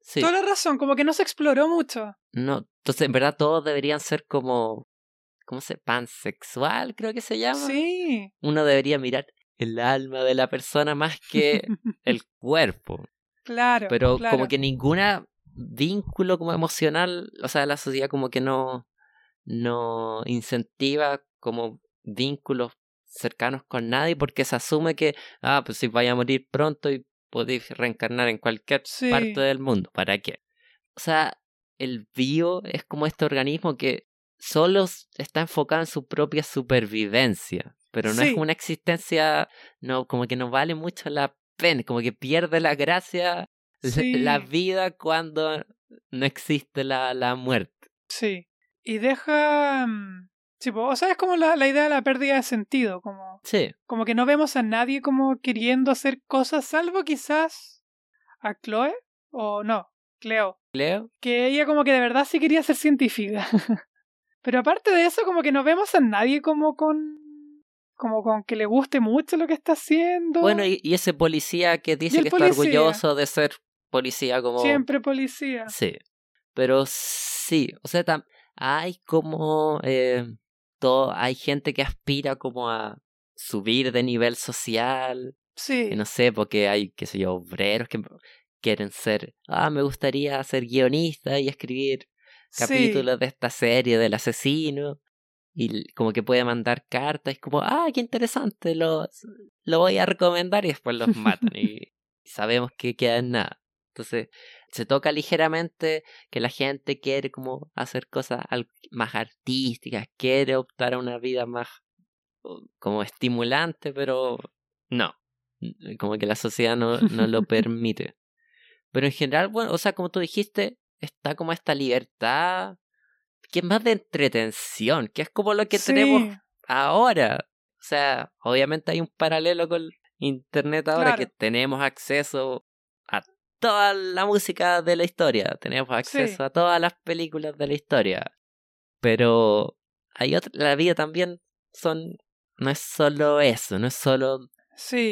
Sí, es toda la razón, como que no se exploró mucho. no, entonces en verdad todos deberían ser como, ¿cómo se? Pansexual, creo que se llama. Sí. Uno debería mirar el alma de la persona más que el cuerpo. claro. pero claro. como que ninguna vínculo como emocional, o sea, la sociedad como que no, no incentiva como vínculos cercanos con nadie porque se asume que, ah, pues si vaya a morir pronto y podéis reencarnar en cualquier Sí. parte del mundo, ¿para qué? O sea, el bio es como este organismo que solo está enfocado en su propia supervivencia, pero no Sí. es una existencia, no, como que no vale mucho la pena, como que pierde la gracia Sí. la vida cuando no existe la, la muerte. Sí. Y deja. mm, Sí, po, o sea, es como la, la idea de la pérdida de sentido, como, Sí, como que no vemos a nadie como queriendo hacer cosas, salvo quizás a Chloe, o no, Cleo, Leo. que ella como que de verdad sí quería ser científica. Pero aparte de eso, como que no vemos a nadie como con como con que le guste mucho lo que está haciendo. Bueno, y, y ese policía que dice que policía. está orgulloso de ser policía como... Siempre policía. Sí, pero sí, o sea, tam- hay como... Eh, todo, hay gente que aspira como a subir de nivel social. Sí. Y no sé, porque hay, qué sé yo, obreros que quieren ser, ah, me gustaría ser guionista y escribir capítulos de esta serie del asesino. Y como que puede mandar cartas, es como, ah, qué interesante, lo, lo voy a recomendar y después los matan y sabemos que queda en nada. Entonces, se toca ligeramente que la gente quiere como hacer cosas más artísticas, quiere optar a una vida más como estimulante, pero no, como que la sociedad no, no lo permite. Pero en general, bueno, o sea, como tú dijiste, está como esta libertad que es más de entretención, que es como lo que tenemos ahora. O sea, obviamente hay un paralelo con Internet ahora que tenemos acceso toda la música de la historia, tenemos acceso a todas las películas de la historia. Pero hay otra, la vida también son, no es solo eso, no es solo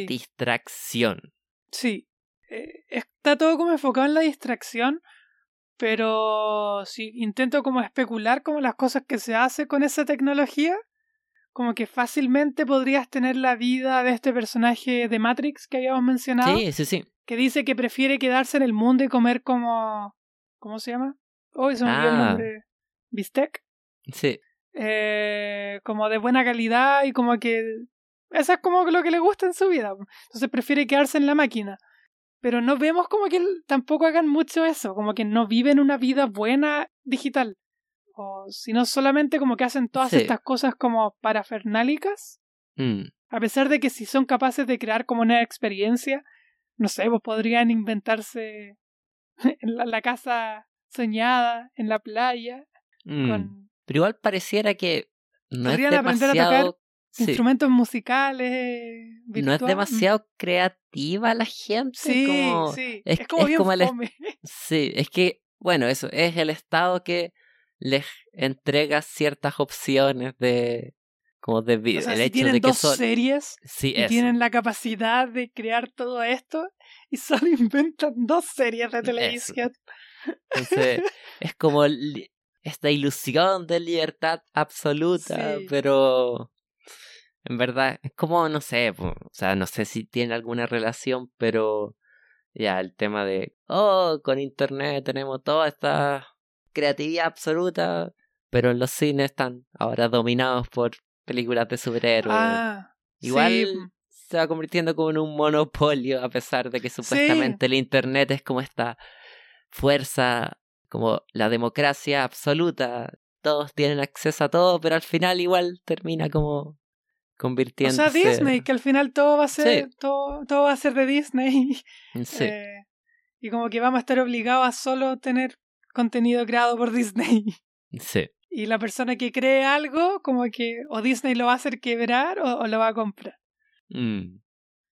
distracción. Sí, eh, está todo como enfocado en la distracción, pero si intento como especular como las cosas que se hace con esa tecnología, como que fácilmente podrías tener la vida de este personaje de Matrix que habíamos mencionado. Sí, sí, sí. Que dice que prefiere quedarse en el mundo y comer como... ¿Cómo se llama? Oh, se me olvidó el Ah. nombre. ¿Bistec? Sí, Eh, como de buena calidad y como que... Eso es como lo que le gusta en su vida. Entonces prefiere quedarse en la máquina. Pero no vemos como que tampoco hagan mucho eso, como que no viven una vida buena digital. O sino solamente como que hacen todas Sí. estas cosas como parafernálicas. mm, A pesar de que si son capaces de crear como una experiencia, no sé, pues podrían inventarse en la, la casa soñada, en la playa, mm. con Pero igual pareciera que no es Podrían aprender a tocar sí, instrumentos musicales. no es virtual- demasiado creativa la gente. Sí, como... sí. es- Es, como es bien como el. Sí, es que, bueno, eso es el Estado que les entrega ciertas opciones de como de. O sea, el si hecho tienen de que dos son series sí, y eso. tienen la capacidad de crear todo esto y solo inventan dos series de televisión. Entonces, es como esta ilusión de libertad absoluta, Sí. pero en verdad es como, no sé, o sea, no sé si tiene alguna relación, pero ya el tema de, oh, con internet tenemos toda esta creatividad absoluta, pero en los cines están ahora dominados por películas de superhéroes. Ah, Igual sí, se va convirtiendo como en un monopolio, a pesar de que supuestamente el Internet es como esta fuerza, como la democracia absoluta. Todos tienen acceso a todo, pero al final igual termina como O convirtiéndose. sea, Disney, que al final todo va a ser, Sí. todo, todo va a ser de Disney. Sí, Eh, y como que vamos a estar obligados a solo tener contenido creado por Disney. sí. Y la persona que cree algo, como que o Disney lo va a hacer quebrar o, o lo va a comprar. Mm.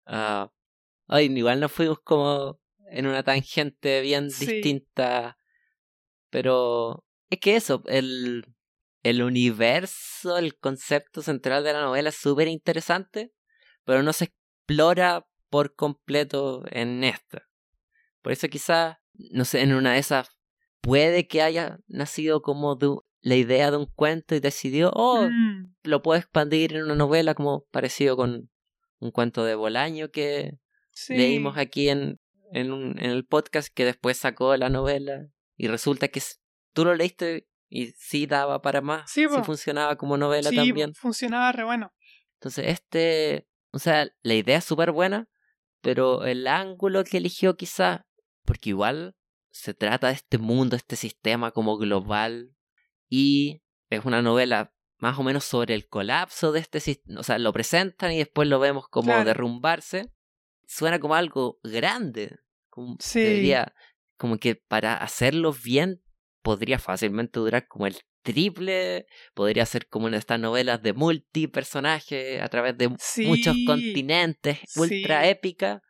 Ay, igual nos fuimos como en una tangente bien Sí. distinta. Pero es que eso, el, el universo, el concepto central de la novela es súper interesante, pero no se explora por completo en esta. Por eso quizás, no sé, en una de esas puede que haya nacido como de la idea de un cuento y decidió, oh, Mm, lo puedo expandir en una novela como parecido con un cuento de Bolaño que sí. leímos aquí en, en, un- en el podcast que después sacó la novela y resulta que tú lo leíste y sí daba para más, Sí, po. funcionaba como novela Sí, también. funcionaba re bueno. Entonces este, o sea, la idea es súper buena, pero el ángulo que eligió quizá, porque igual se trata de este mundo, este sistema como global y es una novela más o menos sobre el colapso de este sistema, o sea, lo presentan y después lo vemos como Claro. derrumbarse. Suena como algo grande, como Sí. debería, como que para hacerlo bien podría fácilmente durar como el triple, podría ser como una de estas novelas de multipersonajes a través de Sí. muchos continentes, ultra Sí. épica,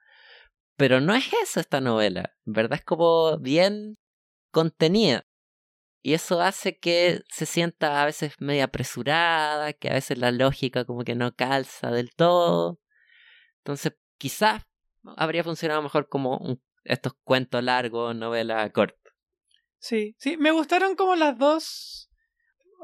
pero no es eso esta novela, en verdad es como bien contenida. Y eso hace que se sienta a veces media apresurada, que a veces la lógica como que no calza del todo. Entonces, quizás habría funcionado mejor como un- estos cuentos largos, novela corta. Sí, sí, me gustaron como las dos.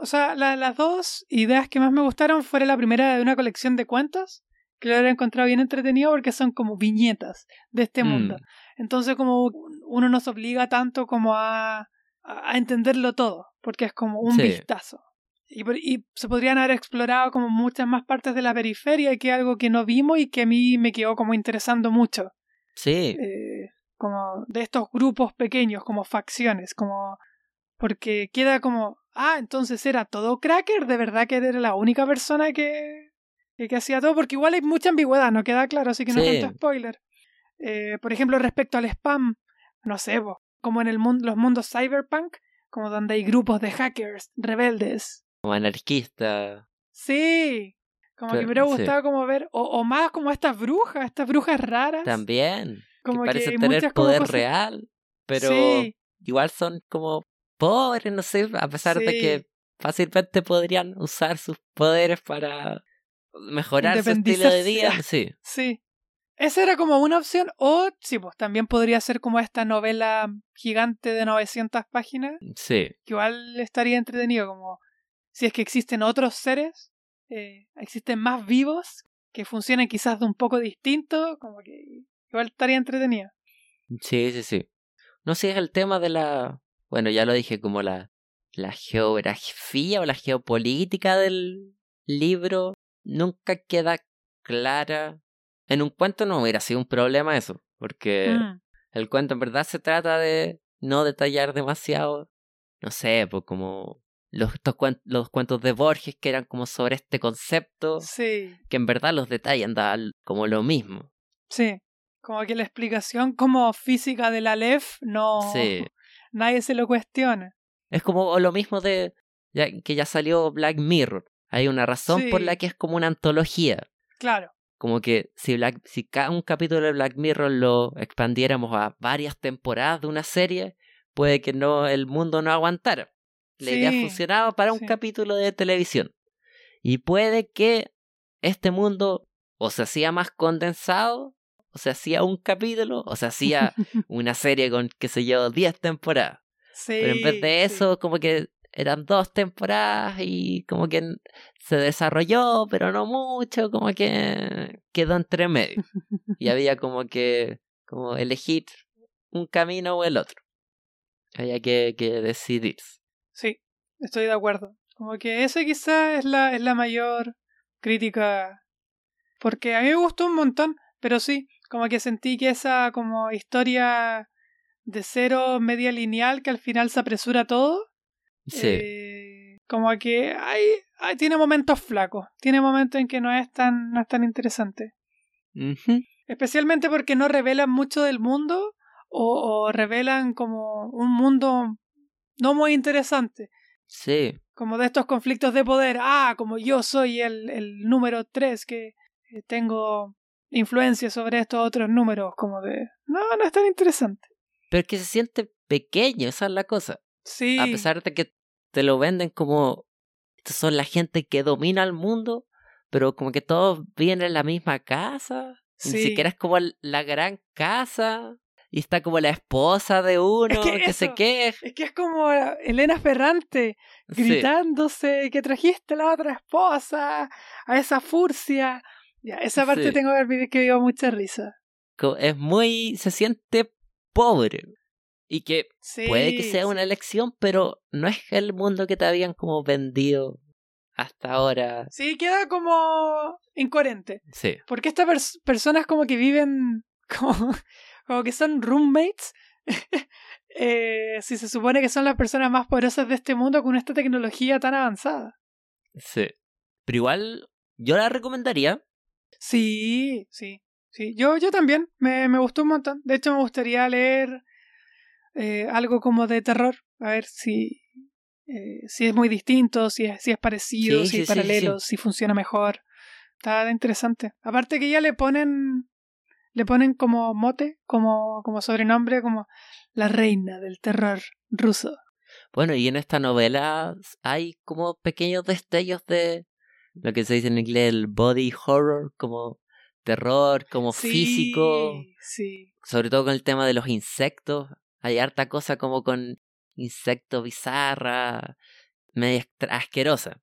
o sea, las dos ideas que más me gustaron fue la primera de una colección de cuentos, que lo he encontrado bien entretenido porque son como viñetas de este mundo. Mm. Entonces como uno nos obliga tanto como a, a entenderlo todo, porque es como un Sí. vistazo. Y, y se podrían haber explorado como muchas más partes de la periferia, que es algo que no vimos y que a mí me quedó como interesando mucho. Sí, Eh, como de estos grupos pequeños, como facciones, como porque queda como, ah, entonces era todo cracker, de verdad que era la única persona que, que, que hacía todo, porque igual hay mucha ambigüedad, no queda claro, así que no Sí. tanto spoiler. Eh, por ejemplo, respecto al spam, no sé, po, como en el mundo, los mundos cyberpunk, como donde hay grupos de hackers, rebeldes. como anarquista. Sí, como que me hubiera sí. gustado como ver, o, o más como estas brujas, estas brujas raras. También. como que tener poder cosas- real, pero Sí. igual son como pobres, no sé, a pesar de que fácilmente podrían usar sus poderes para mejorar su estilo de vida. Sí, Sí. Esa era como una opción. O, sí, pues también podría ser como esta novela gigante de 900 páginas, sí, que igual estaría entretenido, como si es que existen otros seres, eh, existen más vivos, que funcionan quizás de un poco distinto, como que igual estaría entretenido. sí, sí, sí. No sé, es el tema de la... Bueno, ya lo dije, como la, la geografía o la geopolítica del libro nunca queda clara. En un cuento no hubiera sido un problema eso, porque... Mm, El cuento en verdad se trata de no detallar demasiado. No sé, pues como los, cuentos de Borges que eran como sobre este concepto, sí, que en verdad los detallan da como lo mismo. sí. Como que la explicación como física de la LEF no... Sí. Nadie se lo cuestiona. Es como lo mismo de ya, que ya salió Black Mirror. Hay una razón por la que es como una antología. Claro. Como que si, Black, si cada un capítulo de Black Mirror lo expandiéramos a varias temporadas de una serie, puede que no el mundo no aguantara. La idea Sí, funcionaba para un sí. capítulo de televisión. Y puede que este mundo o se hacía más condensado, o se hacía un capítulo, o se hacía una serie con, qué sé yo, 10 temporadas. Sí, Pero en vez de eso, como que eran dos temporadas y como que se desarrolló, pero no mucho, como que quedó entre medio. Y había como que como elegir un camino o el otro. Había que, que decidirse. Sí, estoy de acuerdo. Como que esa quizá es la, es la mayor crítica. Porque a mí me gustó un montón, pero sí, como que sentí que esa como historia de cero media lineal que al final se apresura todo, Sí, eh, como que hay, hay- tiene momentos flacos, tiene momentos en que no es tan, no es tan interesante. Especialmente porque no revelan mucho del mundo o, o revelan como un mundo no muy interesante. sí, Como de estos conflictos de poder. Ah, como yo soy el, el número 3 que eh, tengo influencia sobre estos otros números. Como de... No, no es tan interesante. pero es que se siente pequeño, esa es la cosa. Sí. A pesar de que te lo venden como estos son la gente que domina el mundo, pero como que todos viven en la misma casa. Ni siquiera es como la gran casa. Y está como la esposa de uno que que, se queja. Es que es como Elena Ferrante Sí. gritándose que trajiste la otra esposa a esa furcia. Ya, esa parte Sí. tengo que admitir que dio mucha risa. Es muy. se siente pobre. Y que Sí, puede que sea una elección, pero no es el mundo que te habían como vendido hasta ahora. Sí, queda como incoherente. Sí. Porque estas pers- personas como que viven como, como que son roommates. eh, si se supone que son las personas más poderosas de este mundo con esta tecnología tan avanzada. Sí. Pero igual, yo la recomendaría. Sí, sí, sí. Yo, yo también. Me, me gustó un montón. De hecho, me gustaría leer eh, algo como de terror. A ver si, eh, si es muy distinto, si es, si es parecido, Sí, si sí, paralelos, si funciona mejor. Está interesante. Aparte que ya le ponen le ponen como mote, como, como sobrenombre, como la reina del terror ruso. Bueno, y en esta novela hay como pequeños destellos de lo que se dice en inglés el body horror, como terror, como físico, Sí. sobre todo con el tema de los insectos. Hay harta cosa como con insectos bizarra. media asquerosa.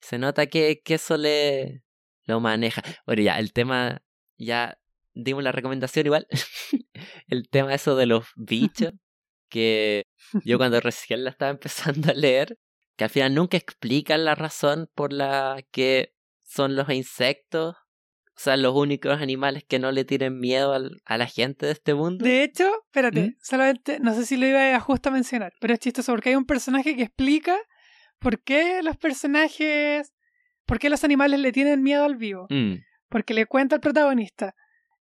Se nota que, que eso le lo maneja. Bueno, ya, el tema, ya dimos la recomendación igual. el tema eso de los bichos, que yo cuando recién la estaba empezando a leer, que al final nunca explican la razón por la que son los insectos o sea, los únicos animales que no le tienen miedo a la gente de este mundo. De hecho, espérate, ¿Mm? solamente, no sé si lo iba a justo a mencionar, pero es chistoso porque hay un personaje que explica por qué los personajes, por qué los animales le tienen miedo al vivo. Mm. Porque le cuenta al protagonista.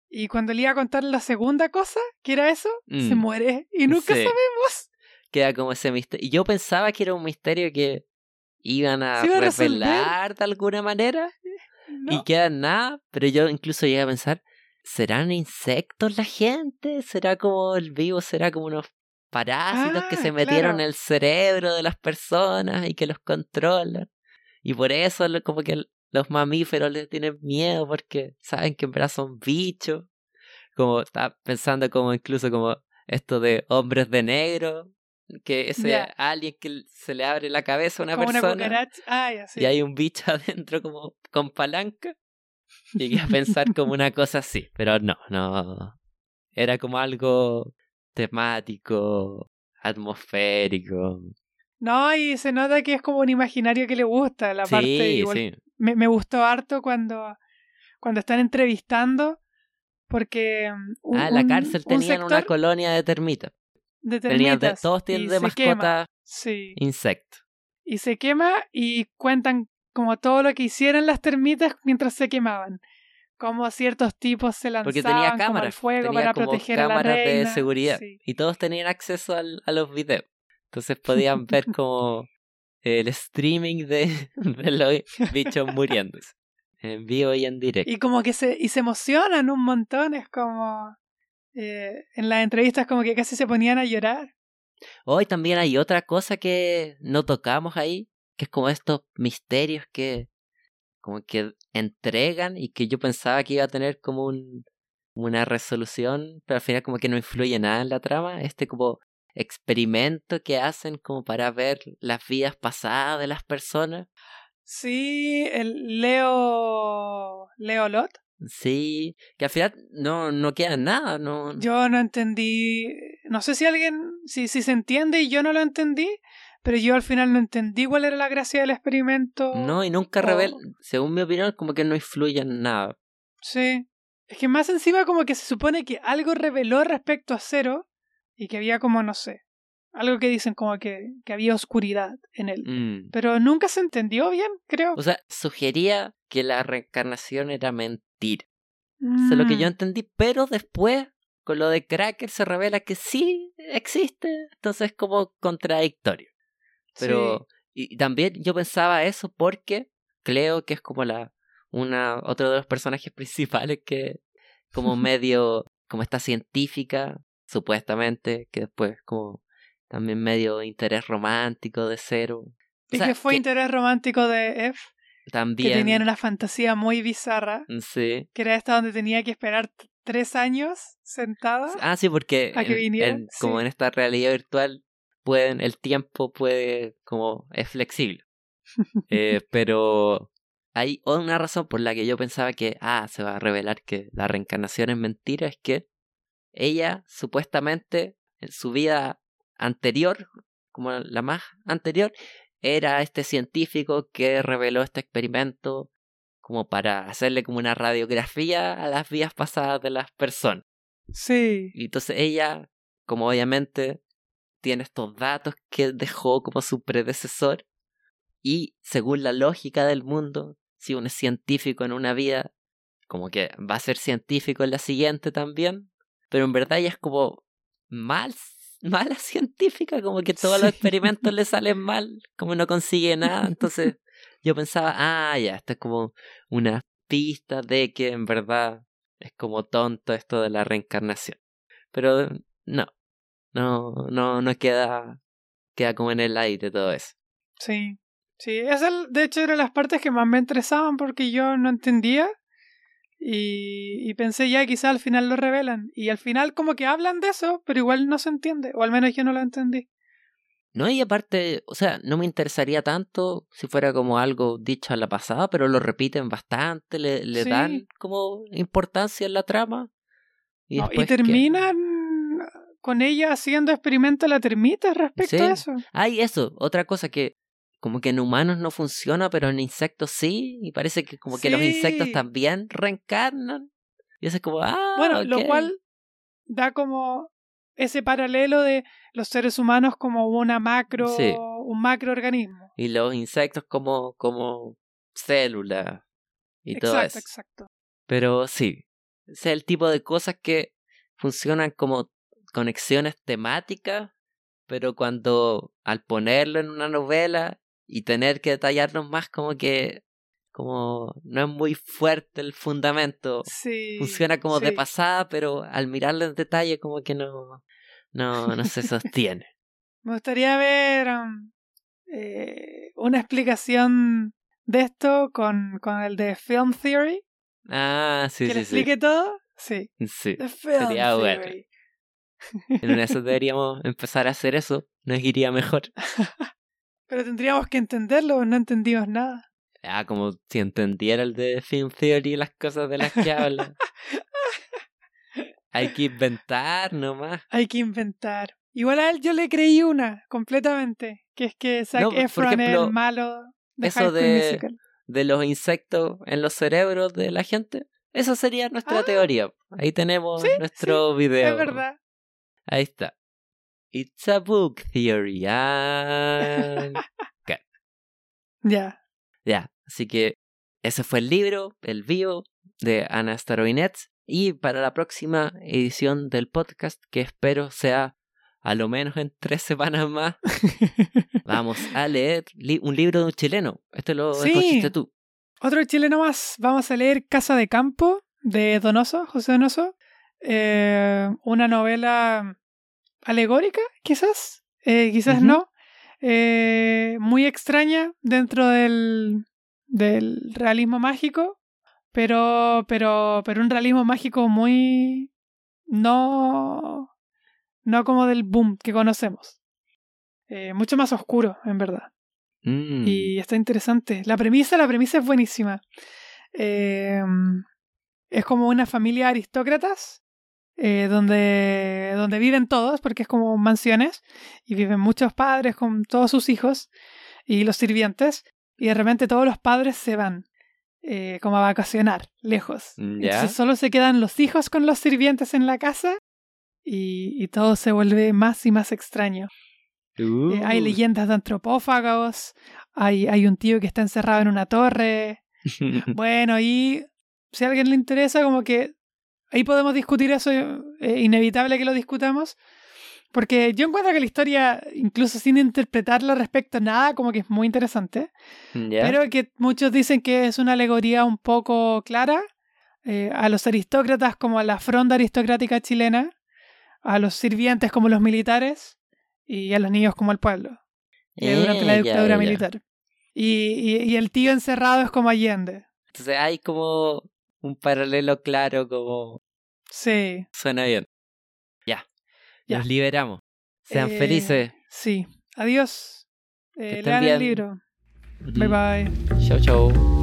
Y cuando le iba a contar la segunda cosa, que era eso, se mm. muere. Y nunca sabemos. Queda como ese misterio. Y yo pensaba que era un misterio que iban a revelar de alguna manera y queda nada, pero yo incluso llegué a pensar, ¿serán insectos la gente? ¿Será como el vivo? ¿Será como unos parásitos que se ah, metieron en el cerebro de las personas y que los controlan? Y por eso como que los mamíferos les tienen miedo porque saben que en verdad son bichos. Como estaba pensando como incluso como esto de hombres de negro, que ese alguien que se le abre la cabeza a una persona ah, y hay un bicho adentro como con palanca y a pensar como una cosa así, pero no, no. Era como algo temático, atmosférico. No, y se nota que es como un imaginario que le gusta la parte sí. Me, me gustó harto cuando, cuando están entrevistando porque mm, ah, la cárcel tenía una colonia de termitas de todos tienen de mascota insecto. Y se quema y cuentan como todo lo que hicieron las termitas mientras se quemaban. Como ciertos tipos se lanzaban Porque tenía cámaras, fuego para proteger a la de seguridad. Y todos tenían acceso a los videos. Entonces podían ver como el streaming de, de los bichos muriéndose. En vivo y en directo. Y como que se, y se emocionan un montón, es como eh, en las entrevistas como que casi se ponían a llorar. Hoy también hay otra cosa que no tocamos ahí, que es como estos misterios que como que entregan y que yo pensaba que iba a tener como un, una resolución, pero al final como que no influye nada en la trama, este como experimento que hacen como para ver las vidas pasadas de las personas. Sí, el Leo Leo Lot. Sí, que al final no, no queda nada, no. Yo no entendí, no sé si alguien, si, si se entiende y yo no lo entendí, pero yo al final no entendí cuál era la gracia del experimento. No, y nunca revela, según mi opinión, como que no influye en nada. Sí, es que más encima como que se supone que algo reveló respecto a Cero y que había como, no sé, algo que dicen como que, que había oscuridad en él. Mm. Pero nunca se entendió bien, creo. O sea, sugería que la reencarnación era mentira. Eso es lo que yo mm. entendí, pero después, con lo de Cracker, se revela que sí existe. Entonces es como contradictorio. Pero y también yo pensaba eso porque Cleo, que es como la una otro de los personajes principales que como medio como esta científica supuestamente que después como también medio interés romántico de Cero. ¿Y que fue interés romántico de F? También. Que tenían una fantasía muy bizarra. Mm, sí. Que era esta donde tenía que esperar tres años sentada. Ah, sí, porque como en esta realidad virtual pueden, el tiempo puede, como es flexible. eh, pero hay una razón por la que yo pensaba que, ah, se va a revelar que la reencarnación es mentira, es que ella supuestamente en su vida anterior, como la más anterior, era este científico que reveló este experimento como para hacerle como una radiografía a las vidas pasadas de las personas. Sí. Y entonces ella, como obviamente tiene estos datos que dejó como su predecesor, y según la lógica del mundo, si uno es científico en una vida, como que va a ser científico en la siguiente también, pero en verdad ella es como mal mala científica, como que todos los experimentos le salen mal, como no consigue nada. Entonces yo pensaba, ah, ya, esto es como una pista de que en verdad es como tonto esto de la reencarnación. Pero no, no, no, no queda, queda como en el aire todo eso. Sí, sí, esa de hecho era las partes que más me interesaban porque yo no entendía y, y, pensé ya quizá al final lo revelan. Y al final como que hablan de eso, pero igual no se entiende. O al menos yo no lo entendí. No, y aparte, o sea, no me interesaría tanto si fuera como algo dicho a la pasada, pero lo repiten bastante, le, le Sí. dan como importancia en la trama. Y, No, terminan con ella haciendo experimentos la termita respecto Sí. a eso. Ay, eso, otra cosa que como que en humanos no funciona, pero en insectos sí, y parece que como que los insectos también reencarnan. Y eso es como, ah, Bueno, lo cual da como ese paralelo de los seres humanos como una macro, Sí. un macroorganismo. Y los insectos como, como células y todo Exacto, eso. exacto. Pero sí, ese es el tipo de cosas que funcionan como conexiones temáticas, pero cuando al ponerlo en una novela y tener que detallarnos más, como que como no es muy fuerte el fundamento. Sí. Funciona como de pasada, pero al mirarlo en detalle como que no, no, no se sostiene. Me gustaría ver um, eh, una explicación de esto con, con el de Film Theory. Ah, sí, que le sí, sí. explique todo. Sí. Sí. The Film Sería bueno. En una de esas deberíamos empezar a hacer eso. Nos iría mejor. Pero tendríamos que entenderlo, no entendimos nada. Ah, como si entendiera el de Film Theory y las cosas de las que habla. Hay que inventar nomás. Hay que inventar. Igual a él yo le creí una, completamente. Que es que Zac No, Efron es el malo de eso High de- Musical. De los insectos en los cerebros de la gente. Esa sería nuestra Ah. teoría. Ahí tenemos Sí, nuestro video. Es verdad. Ahí está. It's a book theory. Ah, Ya. Ya, así que ese fue el libro, el bio de Ana Staroinets. Y para la próxima edición del podcast, que espero sea a lo menos en tres semanas más, vamos a leer li- un libro de un chileno. Esto lo Sí. tú. Otro chileno más. Vamos a leer Casa de Campo de Donoso, José Donoso. Eh, una novela alegórica, quizás. Eh, quizás no. Eh, muy extraña dentro del, del realismo mágico. Pero, pero, pero un realismo mágico muy. No. No como del boom que conocemos. Eh, mucho más oscuro, en verdad. Mm, Y está interesante. La premisa, la premisa es buenísima. Eh, es como una familia de aristócratas eh, donde, donde viven todos, porque es como mansiones, y viven muchos padres con todos sus hijos y los sirvientes, y de repente todos los padres se van eh, como a vacacionar, lejos. Ya. Entonces solo se quedan los hijos con los sirvientes en la casa y, y todo se vuelve más y más extraño. Eh, hay Uh. leyendas de antropófagos, hay, hay un tío que está encerrado en una torre. Bueno, y si a alguien le interesa, como que ahí podemos discutir eso, eh, inevitable que lo discutamos, porque yo encuentro que la historia, incluso sin interpretarla respecto a nada, como que es muy interesante, Ya. pero que muchos dicen que es una alegoría un poco clara eh, a los aristócratas como a la fronda aristocrática chilena, a los sirvientes como los militares y a los niños como al pueblo eh, durante la Eh, dictadura ya. militar. Y, y, y el tío encerrado es como Allende. Entonces hay como un paralelo claro, como Sí. suena bien. Ya. Ya. Nos liberamos. Sean Eh, felices. Sí. Adiós. Eh, lean el libro. Bye bye. Chau, chau.